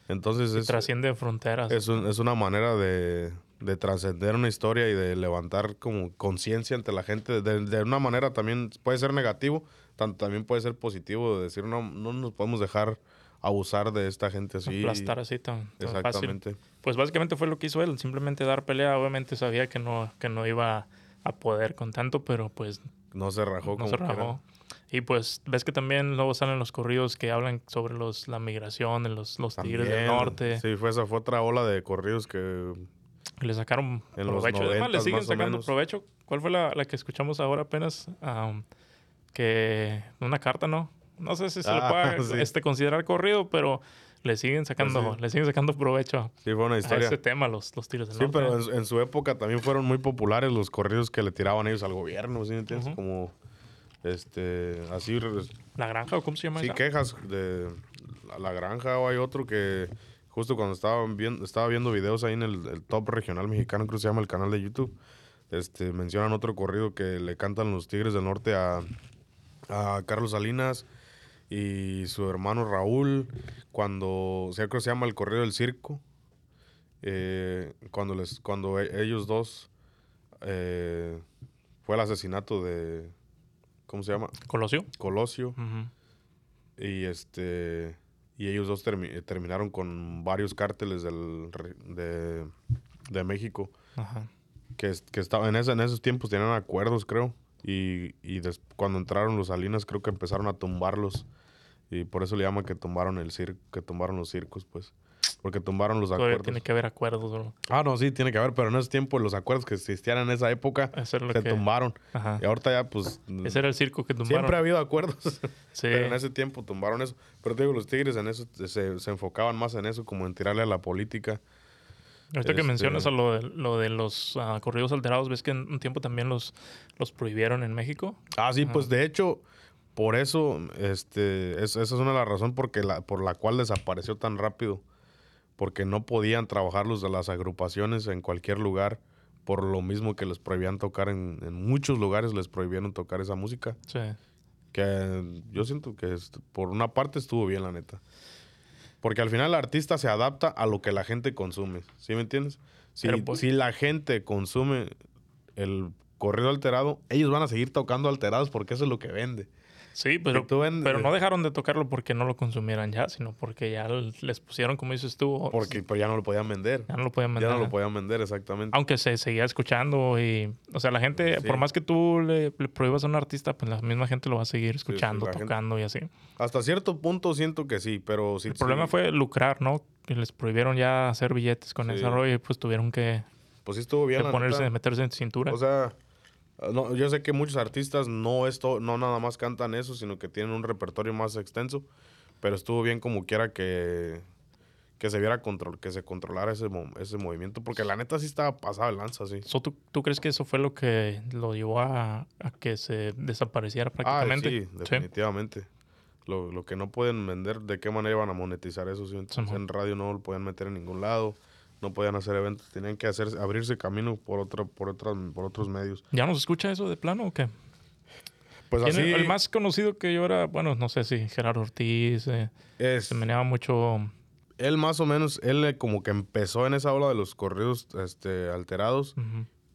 [SPEAKER 1] Entonces es,
[SPEAKER 2] trasciende fronteras.
[SPEAKER 1] es, un- es una manera de, de trascender una historia y de levantar como conciencia ante la gente. De, de una manera también puede ser negativo, tanto también puede ser positivo, de decir, no, no nos podemos dejar abusar de esta gente así.
[SPEAKER 2] aplastar así tan, tan fácil.
[SPEAKER 1] Exactamente.
[SPEAKER 2] Pues básicamente fue lo que hizo él, simplemente dar pelea. Obviamente sabía que no, que no iba a poder con tanto, pero pues
[SPEAKER 1] No se rajó
[SPEAKER 2] no
[SPEAKER 1] como
[SPEAKER 2] se rajó. Y pues ves que también luego salen los corridos que hablan sobre los, la migración de los, los tigres del norte.
[SPEAKER 1] Sí, fue esa fue otra ola de corridos que
[SPEAKER 2] Le sacaron
[SPEAKER 1] En los
[SPEAKER 2] provecho. Además, le
[SPEAKER 1] 90s
[SPEAKER 2] siguen sacando provecho. ¿Cuál fue la, la que escuchamos ahora apenas? Am, que una carta, ¿no? No sé si se le
[SPEAKER 1] Ah,
[SPEAKER 2] puede
[SPEAKER 1] sí.
[SPEAKER 2] este, considerar corrido, pero le siguen sacando,
[SPEAKER 1] Pues sí.
[SPEAKER 2] le siguen sacando provecho
[SPEAKER 1] sí fue una
[SPEAKER 2] a
[SPEAKER 1] historia.
[SPEAKER 2] ese tema los, los tigres del
[SPEAKER 1] Sí,
[SPEAKER 2] norte.
[SPEAKER 1] pero en, su- en su época también fueron muy populares los corridos que le tiraban ellos al gobierno, ¿sí me entiendes? Como, este, así,
[SPEAKER 2] ¿La granja o cómo se llama
[SPEAKER 1] sí,
[SPEAKER 2] esa?
[SPEAKER 1] quejas de la, la granja o hay otro que justo cuando estaba viendo, estaba viendo videos ahí en el, el top regional mexicano, creo que se llama el canal de YouTube, este, mencionan otro corrido que le cantan los Tigres del Norte a, a Carlos Salinas y su hermano Raúl, cuando, o sea, creo que se llama el corrido del circo, eh, cuando, les, cuando e- ellos dos, eh, fue el asesinato de, ¿cómo se llama?
[SPEAKER 2] ¿Colosio?
[SPEAKER 1] Colosio. Y este y ellos dos termi- eh, terminaron con varios cárteles del, de, de México
[SPEAKER 2] Ajá.
[SPEAKER 1] que, que estaban en, ese- en esos tiempos tenían acuerdos creo y, y des- cuando entraron los Salinas creo que empezaron a tumbarlos y por eso le llaman que tumbaron el circo que tumbaron los circos pues porque tumbaron los
[SPEAKER 2] Todavía
[SPEAKER 1] acuerdos
[SPEAKER 2] tiene que haber acuerdos, bro.
[SPEAKER 1] ah no sí tiene que haber pero en ese tiempo los acuerdos que existían en esa época se
[SPEAKER 2] que...
[SPEAKER 1] tumbaron
[SPEAKER 2] Ajá.
[SPEAKER 1] y ahorita ya pues
[SPEAKER 2] Ese era el circo que tumbaron.
[SPEAKER 1] siempre ha habido acuerdos
[SPEAKER 2] Sí.
[SPEAKER 1] Pero en ese tiempo tumbaron eso. Pero te digo, los Tigres en eso se, se enfocaban más en eso, como en tirarle a la política.
[SPEAKER 2] Ahorita que
[SPEAKER 1] Este-
[SPEAKER 2] mencionas a lo de, lo de los ah, corridos alterados, ves que en un tiempo también los, los prohibieron en México.
[SPEAKER 1] Ah, sí, pues de hecho, por eso, este, es- esa es una de las razones porque la, por la cual desapareció tan rápido. Porque no podían trabajar los de las agrupaciones en cualquier lugar, por lo mismo que les prohibían tocar en, en muchos lugares, les prohibieron tocar esa música.
[SPEAKER 2] Sí.
[SPEAKER 1] Que yo siento que por una parte estuvo bien, la neta. Porque al final el artista se adapta a lo que la gente consume. ¿Sí me entiendes? Si,
[SPEAKER 2] pues-
[SPEAKER 1] si la gente consume el corrido alterado, ellos van a seguir tocando alterados porque eso es lo que vende.
[SPEAKER 2] Sí, pero,
[SPEAKER 1] vendes-
[SPEAKER 2] pero no dejaron de tocarlo porque no lo consumieran ya, sino porque ya les pusieron, como dices tú,
[SPEAKER 1] Porque pues, ya no lo podían vender.
[SPEAKER 2] ya no lo podían
[SPEAKER 1] Ya
[SPEAKER 2] vender.
[SPEAKER 1] no lo podían vender, exactamente.
[SPEAKER 2] Aunque se seguía escuchando y, o sea, la gente,
[SPEAKER 1] Sí.
[SPEAKER 2] por más que tú le, le prohíbas a un artista, pues la misma gente lo va a seguir escuchando, tocando y así.
[SPEAKER 1] Hasta cierto punto siento que sí, pero sí.
[SPEAKER 2] El problema fue lucrar, ¿no? Que les prohibieron ya hacer billetes con ese rollo y pues tuvieron que,
[SPEAKER 1] Pues sí estuvo bien. la
[SPEAKER 2] ponerse, meterse en cintura.
[SPEAKER 1] O sea, no, yo sé que muchos artistas no esto, no nada más cantan eso, sino que tienen un repertorio más extenso, pero estuvo bien como quiera que, que se viera control, que se controlara ese, ese movimiento, porque la neta sí estaba pasada de lanza, sí.
[SPEAKER 2] So, ¿tú, tú crees que eso fue lo que lo llevó a, a que se desapareciera
[SPEAKER 1] Ah,
[SPEAKER 2] prácticamente?
[SPEAKER 1] sí, definitivamente. Lo, lo que no pueden vender, ¿de qué manera iban a monetizar eso?
[SPEAKER 2] Simón.
[SPEAKER 1] en radio no lo podían meter en ningún lado, no podían hacer eventos, tenían que hacer, abrirse camino por, otra, por, otras, por otros medios.
[SPEAKER 2] ¿Ya no se escucha eso de plano o qué?
[SPEAKER 1] Pues
[SPEAKER 2] ¿Quién
[SPEAKER 1] así
[SPEAKER 2] El más conocido que yo era, bueno, no sé si Gerardo Ortiz, eh,
[SPEAKER 1] es...
[SPEAKER 2] se meneaba mucho.
[SPEAKER 1] él más o menos, él eh, como que empezó en esa ola de los corridos este, alterados,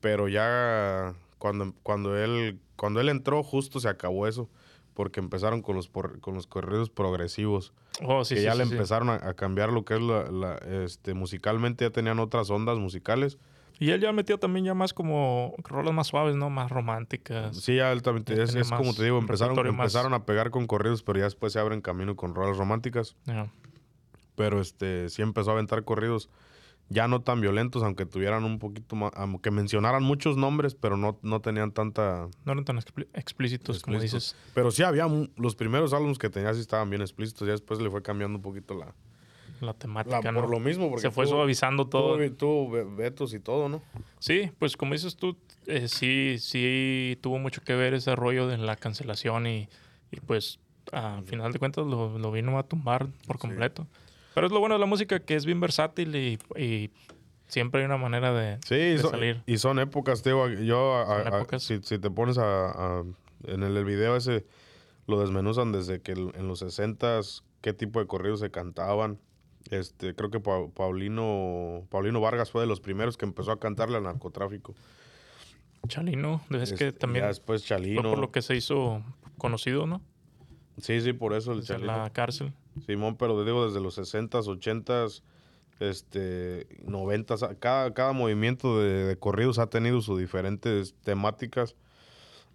[SPEAKER 1] pero ya cuando, cuando, él, cuando él entró justo se acabó eso, porque empezaron con los, por- con los corridos progresivos,
[SPEAKER 2] Oh, sí,
[SPEAKER 1] que
[SPEAKER 2] sí,
[SPEAKER 1] ya
[SPEAKER 2] sí,
[SPEAKER 1] le empezaron a, a cambiar lo que es la, la, este, musicalmente, ya tenían otras ondas musicales.
[SPEAKER 2] Y él ya metió también ya más como rolas más suaves, ¿no? Más románticas.
[SPEAKER 1] Sí, ya él también, es, es como te digo, empezaron,
[SPEAKER 2] más-
[SPEAKER 1] empezaron a pegar con corridos, pero ya después se abren camino con rolas románticas.
[SPEAKER 2] Ya.
[SPEAKER 1] pero este sí empezó a aventar corridos ya no tan violentos, aunque tuvieran un poquito más, aunque mencionaran muchos nombres, pero no, no tenían tanta...
[SPEAKER 2] No eran tan expli- explícitos, como dices.
[SPEAKER 1] Pero sí había, los primeros álbumes que tenía sí estaban bien explícitos, ya después le fue cambiando un poquito la,
[SPEAKER 2] la temática,
[SPEAKER 1] La-
[SPEAKER 2] ¿no?
[SPEAKER 1] por lo mismo, porque
[SPEAKER 2] Se fue
[SPEAKER 1] tú-
[SPEAKER 2] suavizando todo.
[SPEAKER 1] Tuvo ve- vetos y todo, ¿no?
[SPEAKER 2] Sí, pues como dices tú, eh, sí, sí tuvo mucho que ver ese rollo de la cancelación y, y pues a final de cuentas lo, lo vino a tumbar por
[SPEAKER 1] Sí.
[SPEAKER 2] Pero es lo bueno de la música que es bien versátil y, y siempre hay una manera de,
[SPEAKER 1] Sí,
[SPEAKER 2] de
[SPEAKER 1] y son,
[SPEAKER 2] salir.
[SPEAKER 1] y son épocas, tío. Yo, a- si, si te pones a, en el, el video ese, lo desmenuzan desde que en los 60 qué tipo de corridos se cantaban. Este, creo que Pa- Paulino, Paulino Vargas fue de los primeros que empezó a cantarle al narcotráfico.
[SPEAKER 2] Chalino, es que
[SPEAKER 1] Este,
[SPEAKER 2] también
[SPEAKER 1] ya después
[SPEAKER 2] fue
[SPEAKER 1] Chalino.
[SPEAKER 2] por lo que se hizo conocido, ¿no?
[SPEAKER 1] Sí, sí, por eso el
[SPEAKER 2] Desde
[SPEAKER 1] Chalino.
[SPEAKER 2] la cárcel.
[SPEAKER 1] Simón, pero digo, desde los 60s, 80s, este, 90s, a- cada, cada movimiento de, de corridos ha tenido sus diferentes temáticas.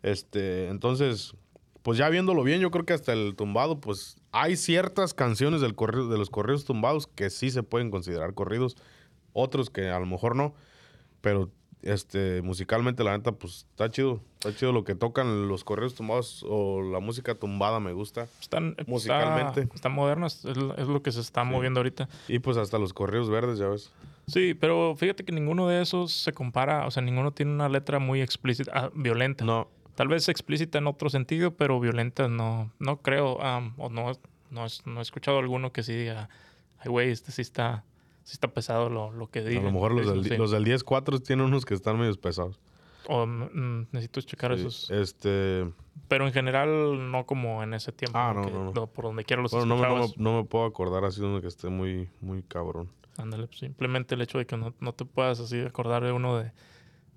[SPEAKER 1] Este, entonces, pues ya viéndolo bien, yo creo que hasta el tumbado, pues hay ciertas canciones del corrido, de los corridos tumbados que sí se pueden considerar corridos, otros que a lo mejor no, pero este, musicalmente la neta, pues está chido, está chido lo que tocan los corridos tumbados o la música tumbada me gusta.
[SPEAKER 2] Están,
[SPEAKER 1] Musicalmente.
[SPEAKER 2] Está, modernas, es, lo- es lo que se está moviendo ahorita.
[SPEAKER 1] Y pues hasta los corridos verdes, ya ves.
[SPEAKER 2] Sí, pero fíjate que ninguno de esos se compara, o sea, ninguno tiene una letra muy explícita, ah, violenta.
[SPEAKER 1] No,
[SPEAKER 2] Tal vez explícita en otro sentido, pero violenta no, no creo, am, o no, no, es- no he escuchado alguno que sí diga, ay, güey, este sí está, sí está pesado lo, lo que
[SPEAKER 1] a
[SPEAKER 2] diga.
[SPEAKER 1] lo mejor los del,
[SPEAKER 2] Sí.
[SPEAKER 1] los del 10-4 tienen unos que están medio pesados.
[SPEAKER 2] O mm, necesito checar
[SPEAKER 1] Sí,
[SPEAKER 2] esos.
[SPEAKER 1] Este,
[SPEAKER 2] Pero en general, no como en ese tiempo.
[SPEAKER 1] Ah,
[SPEAKER 2] ¿no?
[SPEAKER 1] no,
[SPEAKER 2] por donde quiera los
[SPEAKER 1] bueno, no, me- no, me,
[SPEAKER 2] escuchabas.
[SPEAKER 1] no me puedo acordar así de uno que esté muy, muy cabrón.
[SPEAKER 2] Ándale, pues, simplemente el hecho de que no, no te puedas así acordar de uno de,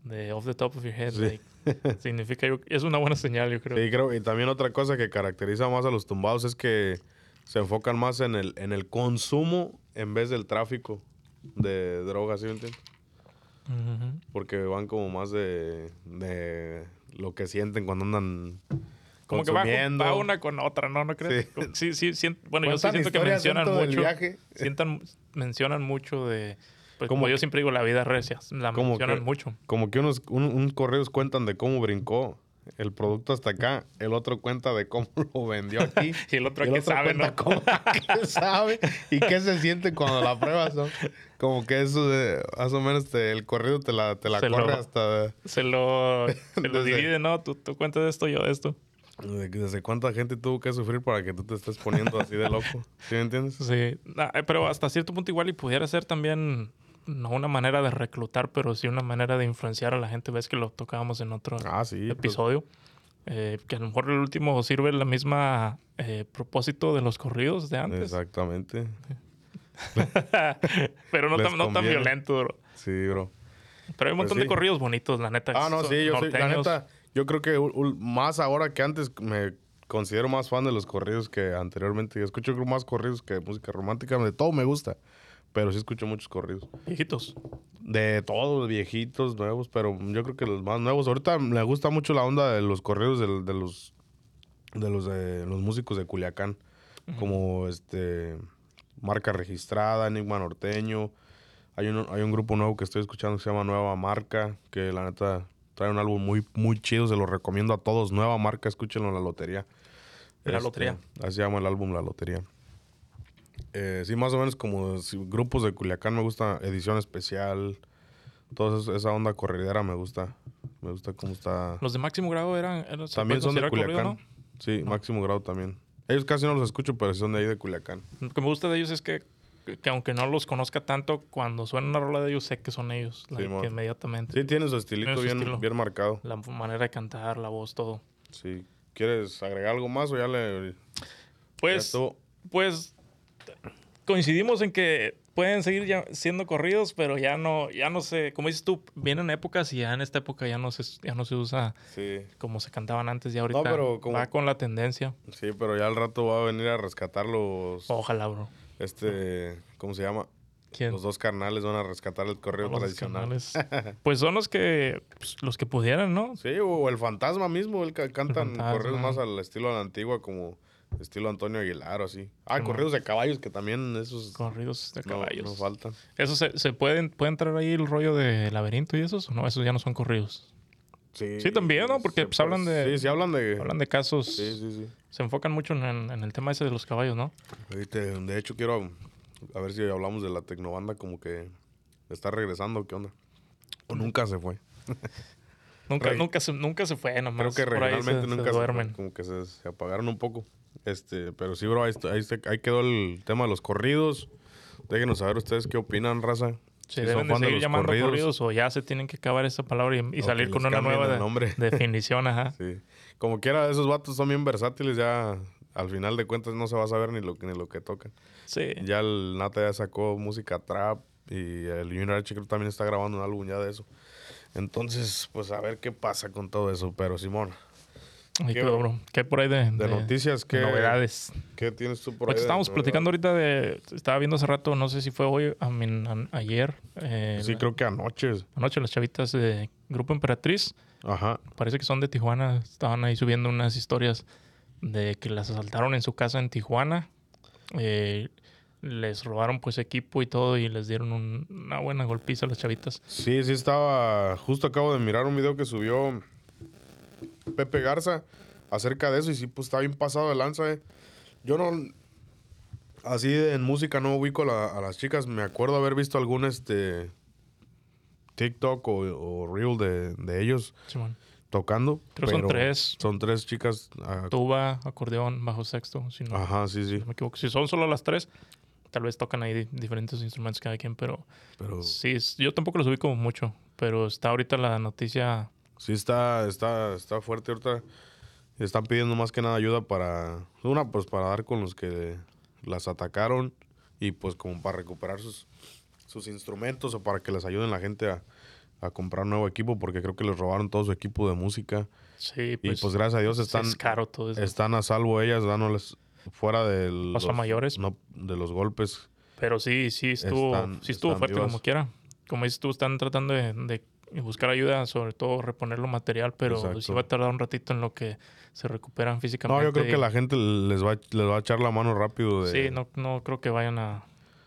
[SPEAKER 2] de off the top of your head,
[SPEAKER 1] Sí.
[SPEAKER 2] like, significa, yo- es una buena señal, yo creo.
[SPEAKER 1] Sí, creo. Y también otra cosa que caracteriza más a los tumbados es que se enfocan más en el, en el consumo en vez del tráfico de drogas, ¿sí me entiendes? Porque van como más de, de lo que sienten cuando andan
[SPEAKER 2] Como que va,
[SPEAKER 1] consumiendo.
[SPEAKER 2] va una con otra, ¿no? ¿No crees?
[SPEAKER 1] Sí.
[SPEAKER 2] Sí, bueno, yo sí siento que mencionan mucho.
[SPEAKER 1] viaje.
[SPEAKER 2] sientan- mencionan mucho de. Pues
[SPEAKER 1] Como
[SPEAKER 2] como yo
[SPEAKER 1] que-
[SPEAKER 2] siempre digo, la vida recia. La mencionan
[SPEAKER 1] que-
[SPEAKER 2] mucho.
[SPEAKER 1] Como que unos, un- unos correos cuentan de cómo brincó el producto hasta acá, el otro cuenta de cómo lo vendió aquí.
[SPEAKER 2] Y el otro
[SPEAKER 1] y
[SPEAKER 2] que sabe,
[SPEAKER 1] cuenta
[SPEAKER 2] ¿no?
[SPEAKER 1] cómo qué sabe y qué se siente cuando la pruebas, ¿no? Como que eso de, más o menos te- el corrido te la, te la
[SPEAKER 2] Se
[SPEAKER 1] corre
[SPEAKER 2] lo-
[SPEAKER 1] hasta
[SPEAKER 2] Se lo, se lo
[SPEAKER 1] Desde-
[SPEAKER 2] divide, ¿no? Tú, tú cuentas de esto, yo de esto.
[SPEAKER 1] de- desde cuánta gente tuvo que sufrir para que tú te estés poniendo así de loco. ¿Sí me entiendes?
[SPEAKER 2] Sí, Ah, eh, pero hasta cierto punto igual y pudiera ser también no una manera de reclutar, pero sí una manera de influenciar a la gente. Ves que lo tocábamos en otro
[SPEAKER 1] Ah, sí. pues,
[SPEAKER 2] episodio. Eh, que a lo mejor el último sirve la misma eh, propósito de los corridos de antes.
[SPEAKER 1] Exactamente.
[SPEAKER 2] pero no tan, no tan violento, bro.
[SPEAKER 1] Sí, bro.
[SPEAKER 2] Pero hay un
[SPEAKER 1] Pues
[SPEAKER 2] montón
[SPEAKER 1] sí.
[SPEAKER 2] de corridos bonitos, la neta.
[SPEAKER 1] Ah, no, sí, yo soy, la neta, yo creo que más ahora que antes me considero más fan de los corridos que anteriormente. Yo escucho más corridos que música romántica, de todo me gusta, pero sí escucho muchos corridos.
[SPEAKER 2] Viejitos.
[SPEAKER 1] De todos, viejitos, nuevos, pero yo creo que los más nuevos. Ahorita me gusta mucho la onda de los corridos del- de, los de los de los músicos de Culiacán, como este marca registrada, Enigma Norteño. Hay un, hay un grupo nuevo que estoy escuchando que se llama Nueva Marca, que la neta trae un álbum muy, muy chido, se lo recomiendo a todos. Nueva Marca, escúchenlo en la lotería.
[SPEAKER 2] La
[SPEAKER 1] Este,
[SPEAKER 2] Lotería.
[SPEAKER 1] Así se llama el álbum La Lotería. Eh, sí, más o menos como si- grupos de Culiacán me gusta, edición especial, toda esa- onda corredera me gusta. Me gusta cómo está.
[SPEAKER 2] Los de máximo grado eran. eran- ¿se
[SPEAKER 1] También son de
[SPEAKER 2] considerar corrido,
[SPEAKER 1] Culiacán. Sí, máximo grado también. Ellos casi no los escucho, pero sí son de ahí de Culiacán.
[SPEAKER 2] Lo que me gusta de ellos es que, que aunque no los conozca tanto, cuando suena una rola de ellos, sé que son ellos.
[SPEAKER 1] mon.
[SPEAKER 2] que inmediatamente.
[SPEAKER 1] Sí, tiene su estilito
[SPEAKER 2] Tiene su
[SPEAKER 1] bien,
[SPEAKER 2] estilo.
[SPEAKER 1] bien marcado.
[SPEAKER 2] La manera de cantar, la voz, todo.
[SPEAKER 1] Sí. ¿Quieres agregar algo más o ya le...
[SPEAKER 2] Pues, pues coincidimos en que pueden seguir ya siendo corridos, pero ya no, ya no sé, como dices tú, vienen épocas y ya en esta época ya no se, ya no se usa
[SPEAKER 1] Sí.
[SPEAKER 2] como se cantaban antes, ya ahorita
[SPEAKER 1] pero como-
[SPEAKER 2] va con la tendencia.
[SPEAKER 1] Sí, pero ya al rato va a venir a rescatar los...
[SPEAKER 2] Ojalá, bro.
[SPEAKER 1] Este... ¿Cómo se llama?
[SPEAKER 2] ¿Quién?
[SPEAKER 1] Los dos carnales van a rescatar el correo
[SPEAKER 2] Los
[SPEAKER 1] tradicional.
[SPEAKER 2] Pues son los que, pues, los que pudieran, ¿no?
[SPEAKER 1] Sí, o el fantasma mismo, el que cantan
[SPEAKER 2] fantasma.
[SPEAKER 1] correos más al estilo de la antigua, como estilo Antonio Aguilar o así. Ah, correos de caballos, que también esos
[SPEAKER 2] Corridos de
[SPEAKER 1] no,
[SPEAKER 2] caballos.
[SPEAKER 1] no faltan.
[SPEAKER 2] ¿Eso se, se pueden, puede entrar ahí el rollo de laberinto y esos? ¿O no? Esos ya no son corridos.
[SPEAKER 1] Sí,
[SPEAKER 2] Sí, también, ¿no? Porque,
[SPEAKER 1] se
[SPEAKER 2] pues, hablan de-
[SPEAKER 1] Sí, sí, hablan de...
[SPEAKER 2] Hablan de casos.
[SPEAKER 1] Sí, sí, sí.
[SPEAKER 2] Se enfocan mucho en, en el tema ese de los caballos, ¿no?
[SPEAKER 1] De hecho, quiero, A ver si hablamos de la tecnobanda como que está regresando, ¿qué onda? O nunca se fue.
[SPEAKER 2] Nunca,
[SPEAKER 1] Rey.
[SPEAKER 2] nunca, se, nunca se fue, nomás.
[SPEAKER 1] Creo que
[SPEAKER 2] se- se
[SPEAKER 1] nunca se,
[SPEAKER 2] duermen.
[SPEAKER 1] como que se, se apagaron un poco. Este, pero sí, bro, ahí, ahí, ahí quedó el tema de los corridos. Déjenos saber ustedes qué opinan, raza. Si
[SPEAKER 2] deben
[SPEAKER 1] son
[SPEAKER 2] de seguir llamando corridos. o ya se tienen que acabar esa palabra y, salir con una nueva de- definición, ajá.
[SPEAKER 1] Sí. Como quiera, esos vatos son bien versátiles, ya al final de cuentas no se va a saber ni lo que, ni lo que tocan.
[SPEAKER 2] Sí.
[SPEAKER 1] Ya el Nata ya sacó música trap y el Junior H creo también está grabando un álbum ya de eso. Entonces, pues a ver qué pasa con todo eso. Pero Simón,
[SPEAKER 2] Ahí
[SPEAKER 1] ¿Qué-
[SPEAKER 2] bro. ¿Qué hay por ahí de,
[SPEAKER 1] de,
[SPEAKER 2] de-
[SPEAKER 1] noticias, ¿qué,
[SPEAKER 2] novedades?
[SPEAKER 1] ¿qué tienes tú por ahí?
[SPEAKER 2] Estábamos platicando ahorita de... Estaba viendo hace rato, no sé si fue hoy, I mean, an- ayer. eh,
[SPEAKER 1] Sí,
[SPEAKER 2] la-
[SPEAKER 1] creo que anoche.
[SPEAKER 2] Anoche las chavitas de Grupo Emperatriz,
[SPEAKER 1] Ajá.
[SPEAKER 2] parece que son de Tijuana, estaban ahí subiendo unas historias de que las asaltaron en su casa en Tijuana. Eh, les robaron pues equipo y todo y les dieron un- una buena golpiza a las chavitas.
[SPEAKER 1] Sí, sí estaba. Justo acabo de mirar un video que subió Pepe Garza acerca de eso y sí, pues está bien pasado de lanza, eh. Yo no. Así en música no ubico a, la- a las chicas. Me acuerdo haber visto algún este. TikTok o, o Reel de, de ellos tocando.
[SPEAKER 2] Creo que son
[SPEAKER 1] pero
[SPEAKER 2] tres.
[SPEAKER 1] Son tres chicas. ah,
[SPEAKER 2] Tuba, acordeón, bajo sexto, si no,
[SPEAKER 1] ajá, sí, sí.
[SPEAKER 2] no me equivoco. Si son solo las tres, tal vez tocan ahí di- diferentes instrumentos cada quien, pero
[SPEAKER 1] Pero
[SPEAKER 2] sí, yo tampoco los ubico mucho. Pero está ahorita la noticia
[SPEAKER 1] Sí, está, está, está fuerte ahorita. Están pidiendo más que nada ayuda para. Una, pues para dar con los que las atacaron. Y pues como para recuperar sus, sus instrumentos o para que les ayuden la gente a, a comprar nuevo equipo. Porque creo que les robaron todo su equipo de música.
[SPEAKER 2] Sí,
[SPEAKER 1] y
[SPEAKER 2] pues,
[SPEAKER 1] pues gracias a Dios están,
[SPEAKER 2] es caro todo eso.
[SPEAKER 1] están a salvo ellas, dándoles fuera de
[SPEAKER 2] a mayores.
[SPEAKER 1] no, de los golpes.
[SPEAKER 2] Pero sí, sí estuvo,
[SPEAKER 1] Están-
[SPEAKER 2] sí estuvo fuerte
[SPEAKER 1] vivas.
[SPEAKER 2] como quiera. Como dices tú, están tratando de, de buscar ayuda, sobre todo reponer lo material, pero
[SPEAKER 1] Exacto.
[SPEAKER 2] sí va a tardar un ratito en lo que se recuperan físicamente.
[SPEAKER 1] No, yo creo que
[SPEAKER 2] y-
[SPEAKER 1] la gente les va, les va a echar la mano rápido. De,
[SPEAKER 2] Sí, no, no creo que vayan a,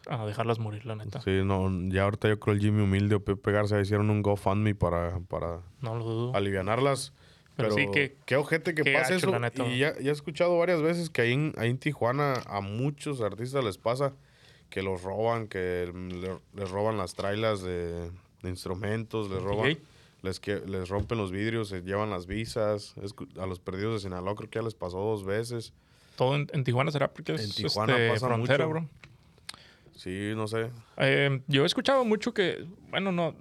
[SPEAKER 2] a dejarlas morir, la neta.
[SPEAKER 1] Sí, no, ya ahorita yo creo el Jimmy Humilde o Pepe Garza hicieron un GoFundMe para, para
[SPEAKER 2] No lo dudo.
[SPEAKER 1] alivianarlas.
[SPEAKER 2] Pero
[SPEAKER 1] Pero,
[SPEAKER 2] sí que-
[SPEAKER 1] qué ojete que
[SPEAKER 2] gacho,
[SPEAKER 1] eso.
[SPEAKER 2] neta.
[SPEAKER 1] Y ya, ya he escuchado varias veces que ahí en, ahí en Tijuana a muchos artistas les pasa que los roban, que le- les roban las trailas de, de instrumentos, les roban, les, que, les rompen los vidrios, se llevan las visas. A los perdidos de Sinaloa creo que ya les pasó dos veces.
[SPEAKER 2] Todo en, en Tijuana será porque es
[SPEAKER 1] En Tijuana
[SPEAKER 2] este,
[SPEAKER 1] pasa
[SPEAKER 2] frontera,
[SPEAKER 1] mucho.
[SPEAKER 2] bro.
[SPEAKER 1] Sí, no sé.
[SPEAKER 2] Eh, yo he escuchado mucho que, bueno, no,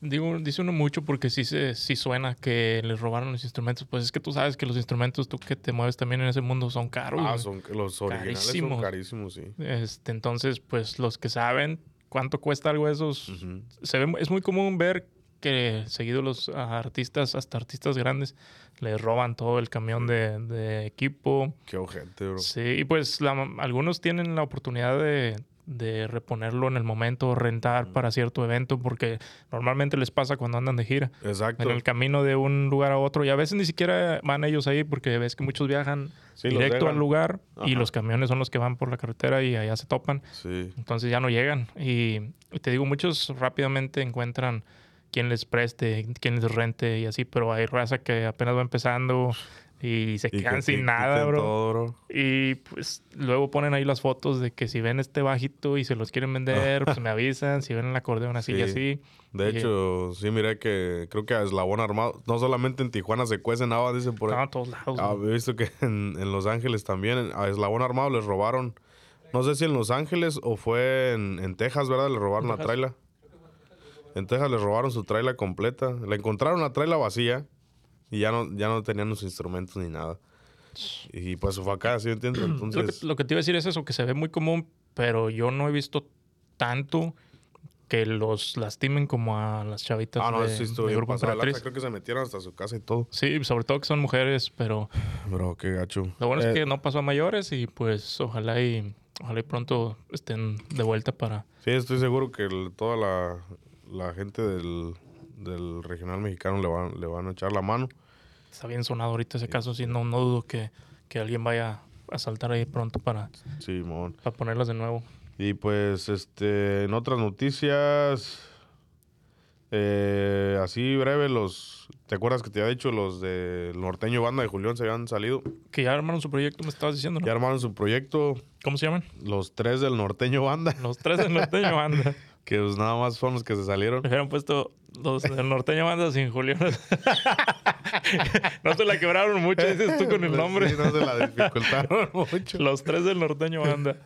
[SPEAKER 2] digo, dice uno mucho porque sí, se, sí suena que les robaron los instrumentos. Pues es que tú sabes que los instrumentos, tú que te mueves también en ese mundo, son caros.
[SPEAKER 1] Ah, son, los originales
[SPEAKER 2] Carísimos.
[SPEAKER 1] son carísimos, sí.
[SPEAKER 2] Este, entonces, pues los que saben cuánto cuesta algo de esos, se ve, es muy común ver que seguido los artistas, hasta artistas grandes, les roban todo el camión de, de equipo.
[SPEAKER 1] Qué ojete, bro.
[SPEAKER 2] Sí, y pues la- algunos tienen la oportunidad de, de reponerlo en el momento, rentar para cierto evento, porque normalmente les pasa cuando andan de gira.
[SPEAKER 1] Exacto.
[SPEAKER 2] En el camino de un lugar a otro, y a veces ni siquiera van ellos ahí, porque ves que muchos viajan
[SPEAKER 1] Sí,
[SPEAKER 2] directo al lugar y los camiones son los que van por la carretera y allá se topan.
[SPEAKER 1] Sí.
[SPEAKER 2] Entonces ya no llegan. Y, y te digo, muchos rápidamente encuentran quien les preste, quien les rente y así, pero hay raza que apenas va empezando y se
[SPEAKER 1] Y
[SPEAKER 2] quedan
[SPEAKER 1] que
[SPEAKER 2] sin nada, bro.
[SPEAKER 1] todo, bro.
[SPEAKER 2] Y pues luego ponen ahí las fotos de que si ven este bajito y se los quieren vender, pues me avisan. Si ven el acordeón así y
[SPEAKER 1] Sí.
[SPEAKER 2] así.
[SPEAKER 1] De
[SPEAKER 2] Y-
[SPEAKER 1] hecho, sí, miré que creo que a Eslabón Armado, no solamente en Tijuana se cuecen nada, dicen por ahí.
[SPEAKER 2] No, a todos lados.
[SPEAKER 1] Ah, he visto que en, en Los Ángeles también, a Eslabón Armado les robaron, no sé si en Los Ángeles o fue en, en Texas, ¿verdad? Le robaron la traila. En Texas les robaron su traila completa. Le encontraron la traila vacía y ya no, ya no tenían los instrumentos ni nada. Y pues fue acá, ¿sí me entiendes?
[SPEAKER 2] Lo,
[SPEAKER 1] Entonces,
[SPEAKER 2] que, lo que te iba a decir es eso, que se ve muy común, pero yo no he visto tanto que los lastimen como a las chavitas
[SPEAKER 1] ah, no,
[SPEAKER 2] de,
[SPEAKER 1] eso sí
[SPEAKER 2] de Grupo. Emperatriz.
[SPEAKER 1] Creo que se metieron hasta su casa y todo.
[SPEAKER 2] Sí, sobre todo que son mujeres, pero
[SPEAKER 1] Bro, qué gacho.
[SPEAKER 2] lo bueno
[SPEAKER 1] Eh,
[SPEAKER 2] es que no pasó a mayores y pues ojalá y ojalá y pronto estén de vuelta para...
[SPEAKER 1] Sí, estoy seguro que el- toda la, la gente del, del regional mexicano le van, le van a echar la mano.
[SPEAKER 2] Está bien sonado ahorita ese caso, sí, no, no dudo que, que alguien vaya a saltar ahí pronto para,
[SPEAKER 1] Sí,
[SPEAKER 2] para ponerlas de nuevo.
[SPEAKER 1] Y pues, este, en otras noticias, eh, así breve, los. ¿Te acuerdas que te había dicho los del norteño banda de Julián se habían salido?
[SPEAKER 2] Que ya armaron su proyecto, me estabas diciendo, ¿no?
[SPEAKER 1] Ya armaron su proyecto,
[SPEAKER 2] ¿Cómo se llaman?
[SPEAKER 1] los tres del norteño banda,
[SPEAKER 2] Los tres del norteño banda.
[SPEAKER 1] que pues nada más fueron los que se salieron.
[SPEAKER 2] Le hubieran puesto los del norteño banda sin Julián. no se la quebraron mucho, dices tú con el nombre.
[SPEAKER 1] Sí, no se la dificultaron mucho.
[SPEAKER 2] Los tres del norteño banda.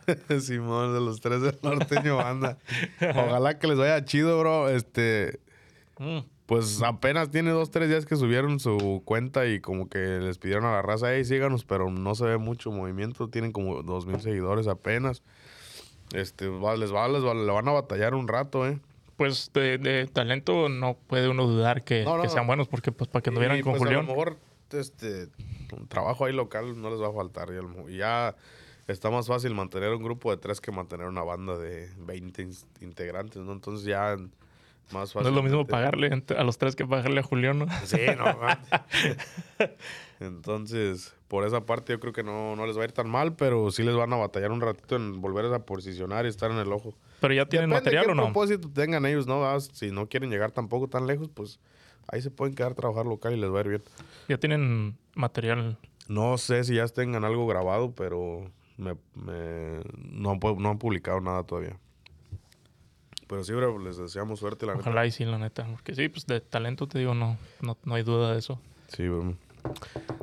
[SPEAKER 1] Simón, de los tres del norteño banda. Ojalá que les vaya chido, bro. Este,
[SPEAKER 2] Mm.
[SPEAKER 1] pues apenas tiene dos, tres días que subieron su cuenta y como que les pidieron a la raza, hey, síganos, pero no se ve mucho movimiento. Tienen como dos mil seguidores apenas. Este, va- les va, les va, le van a batallar un rato, eh.
[SPEAKER 2] Pues de, de talento no puede uno dudar que,
[SPEAKER 1] No, no,
[SPEAKER 2] que sean
[SPEAKER 1] no.
[SPEAKER 2] buenos, porque pues para que anduvieran
[SPEAKER 1] Y,
[SPEAKER 2] con
[SPEAKER 1] pues, A
[SPEAKER 2] Julián.
[SPEAKER 1] lo mejor, este, un trabajo ahí local no les va a faltar. Y, ya está más fácil mantener un grupo de tres que mantener una banda de 20 in- integrantes, ¿no? Entonces ya más fácil.
[SPEAKER 2] No es lo mismo pagarle a los tres que pagarle a Julián, ¿no?
[SPEAKER 1] Sí, no. Entonces, por esa parte yo creo que no, no les va a ir tan mal, pero sí les van a batallar un ratito en volver a posicionar y estar en el ojo.
[SPEAKER 2] Pero ya tienen
[SPEAKER 1] Depende
[SPEAKER 2] material
[SPEAKER 1] qué
[SPEAKER 2] o no.
[SPEAKER 1] propósito tengan ellos, ¿no? Ah, Si no quieren llegar tampoco tan lejos, pues ahí se pueden quedar a trabajar local y les va a ir bien.
[SPEAKER 2] Ya tienen material.
[SPEAKER 1] No sé si ya tengan algo grabado, pero me, me- no, han no han publicado nada todavía. Pero sí, bro, les deseamos suerte, la neta.
[SPEAKER 2] Ojalá y sí, la neta. Porque sí, pues de talento te digo, no, no, no hay duda de eso.
[SPEAKER 1] Sí, bro.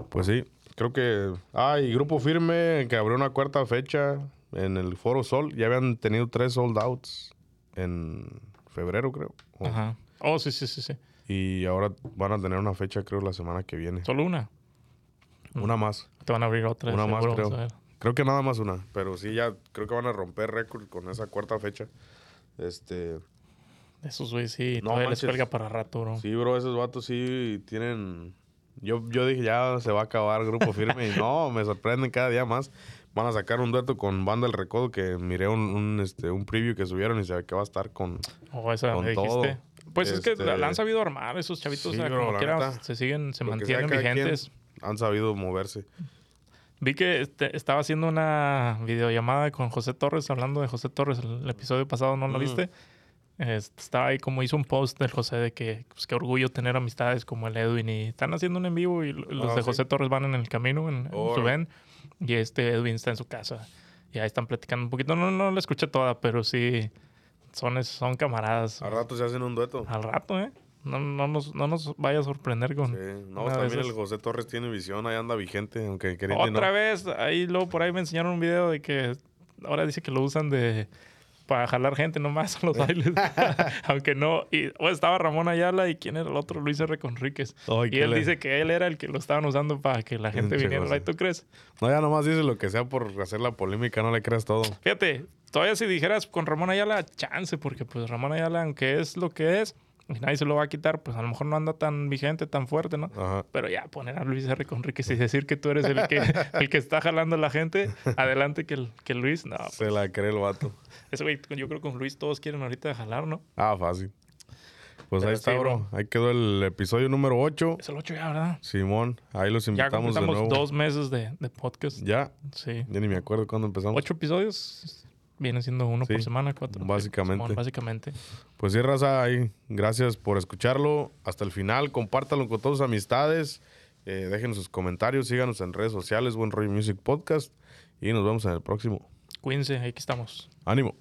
[SPEAKER 1] Pues sí, creo que... Ah, y Grupo Firme, que abrió una cuarta fecha en el Foro Sol. Ya habían tenido tres sold outs en febrero, creo. O-
[SPEAKER 2] Ajá. Oh, sí, sí, sí, sí.
[SPEAKER 1] Y ahora van a tener una fecha, creo, la semana que viene.
[SPEAKER 2] Solo una.
[SPEAKER 1] Una más.
[SPEAKER 2] Te van a abrir otra.
[SPEAKER 1] Una más, creo.
[SPEAKER 2] vamos a ver.
[SPEAKER 1] Creo que nada más una, pero sí ya creo que van a romper récord con esa cuarta fecha. Este,
[SPEAKER 2] Esos güey sí,
[SPEAKER 1] No
[SPEAKER 2] todavía les
[SPEAKER 1] manches.
[SPEAKER 2] cuelga para rato, bro.
[SPEAKER 1] sí, bro, esos vatos sí tienen yo yo dije ya se va a acabar grupo firme y no, me sorprenden cada día más. Van a sacar un dueto con Banda El Recodo que miré un, un, este un preview que subieron y se ve que va a estar con
[SPEAKER 2] O esa
[SPEAKER 1] Con
[SPEAKER 2] me dijiste.
[SPEAKER 1] todo.
[SPEAKER 2] Pues es que
[SPEAKER 1] Este-
[SPEAKER 2] la la han sabido armar esos chavitos.
[SPEAKER 1] Sí,
[SPEAKER 2] o sea, como
[SPEAKER 1] la
[SPEAKER 2] quiera,
[SPEAKER 1] neta.
[SPEAKER 2] se siguen, se mantienen vigentes.
[SPEAKER 1] han sabido moverse.
[SPEAKER 2] Vi que este, estaba haciendo una videollamada con José Torres, hablando de José Torres. El, el episodio pasado, ¿no lo
[SPEAKER 1] Mm.
[SPEAKER 2] viste? Estaba ahí como hizo un post del José de que pues, qué orgullo tener amistades como el Edwin y están haciendo un en vivo y lo- los
[SPEAKER 1] Ah,
[SPEAKER 2] de
[SPEAKER 1] sí.
[SPEAKER 2] José Torres van en el camino en, en su ven y este Edwin está en su casa y ahí están platicando un poquito. No, no la escuché toda, pero sí son, son camaradas.
[SPEAKER 1] A rato se hacen un dueto.
[SPEAKER 2] Al rato, ¿eh? No, no, nos, no nos vaya a sorprender con...
[SPEAKER 1] Sí. No, también el José Torres tiene visión, ahí anda vigente, aunque queriendo y no.
[SPEAKER 2] Otra vez, ahí luego por ahí me enseñaron un video de que ahora dice que lo usan de para jalar gente nomás a los bailes. Aunque no. Y o estaba Ramón Ayala y quién era el otro, Luis R. Conríquez. Y él
[SPEAKER 1] le-
[SPEAKER 2] dice que él era el que lo estaban usando para que la gente viniera. Ay, ¿Tú crees?
[SPEAKER 1] No, ya nomás dice lo que sea por hacer la polémica, no le creas todo.
[SPEAKER 2] Fíjate, todavía si dijeras con Ramón Ayala, chance, porque pues Ramón Ayala, aunque es lo que es, y nadie se lo va a quitar, pues a lo mejor no anda tan vigente, tan fuerte, ¿no?
[SPEAKER 1] Ajá.
[SPEAKER 2] Pero ya poner a Luis R. Conríquez y decir que tú eres el que, el que está jalando a la gente, adelante que, el, que Luis. No, pues,
[SPEAKER 1] Se la cree el vato.
[SPEAKER 2] ese güey, yo creo que con Luis todos quieren ahorita jalar, ¿no?
[SPEAKER 1] Ah, fácil. Pues
[SPEAKER 2] Pero
[SPEAKER 1] ahí está,
[SPEAKER 2] sí,
[SPEAKER 1] bro. Ahí quedó el episodio número 8.
[SPEAKER 2] Es el 8 ya, ¿verdad?
[SPEAKER 1] Simón, ahí los
[SPEAKER 2] Ya
[SPEAKER 1] invitamos de
[SPEAKER 2] completamos
[SPEAKER 1] nuevo.
[SPEAKER 2] dos meses de, de podcast.
[SPEAKER 1] Ya,
[SPEAKER 2] Sí.
[SPEAKER 1] ya ni me acuerdo cuándo empezamos.
[SPEAKER 2] Ocho episodios. Vienen siendo uno
[SPEAKER 1] Sí,
[SPEAKER 2] por semana, cuatro.
[SPEAKER 1] básicamente.
[SPEAKER 2] Básicamente.
[SPEAKER 1] Pues sí, raza, ahí. Gracias por escucharlo hasta el final. Compártalo con todas sus amistades. Eh, dejen sus comentarios. Síganos en redes sociales. Buen Rollo Music Podcast. Y nos vemos en el próximo.
[SPEAKER 2] Cuídense, aquí estamos.
[SPEAKER 1] Ánimo.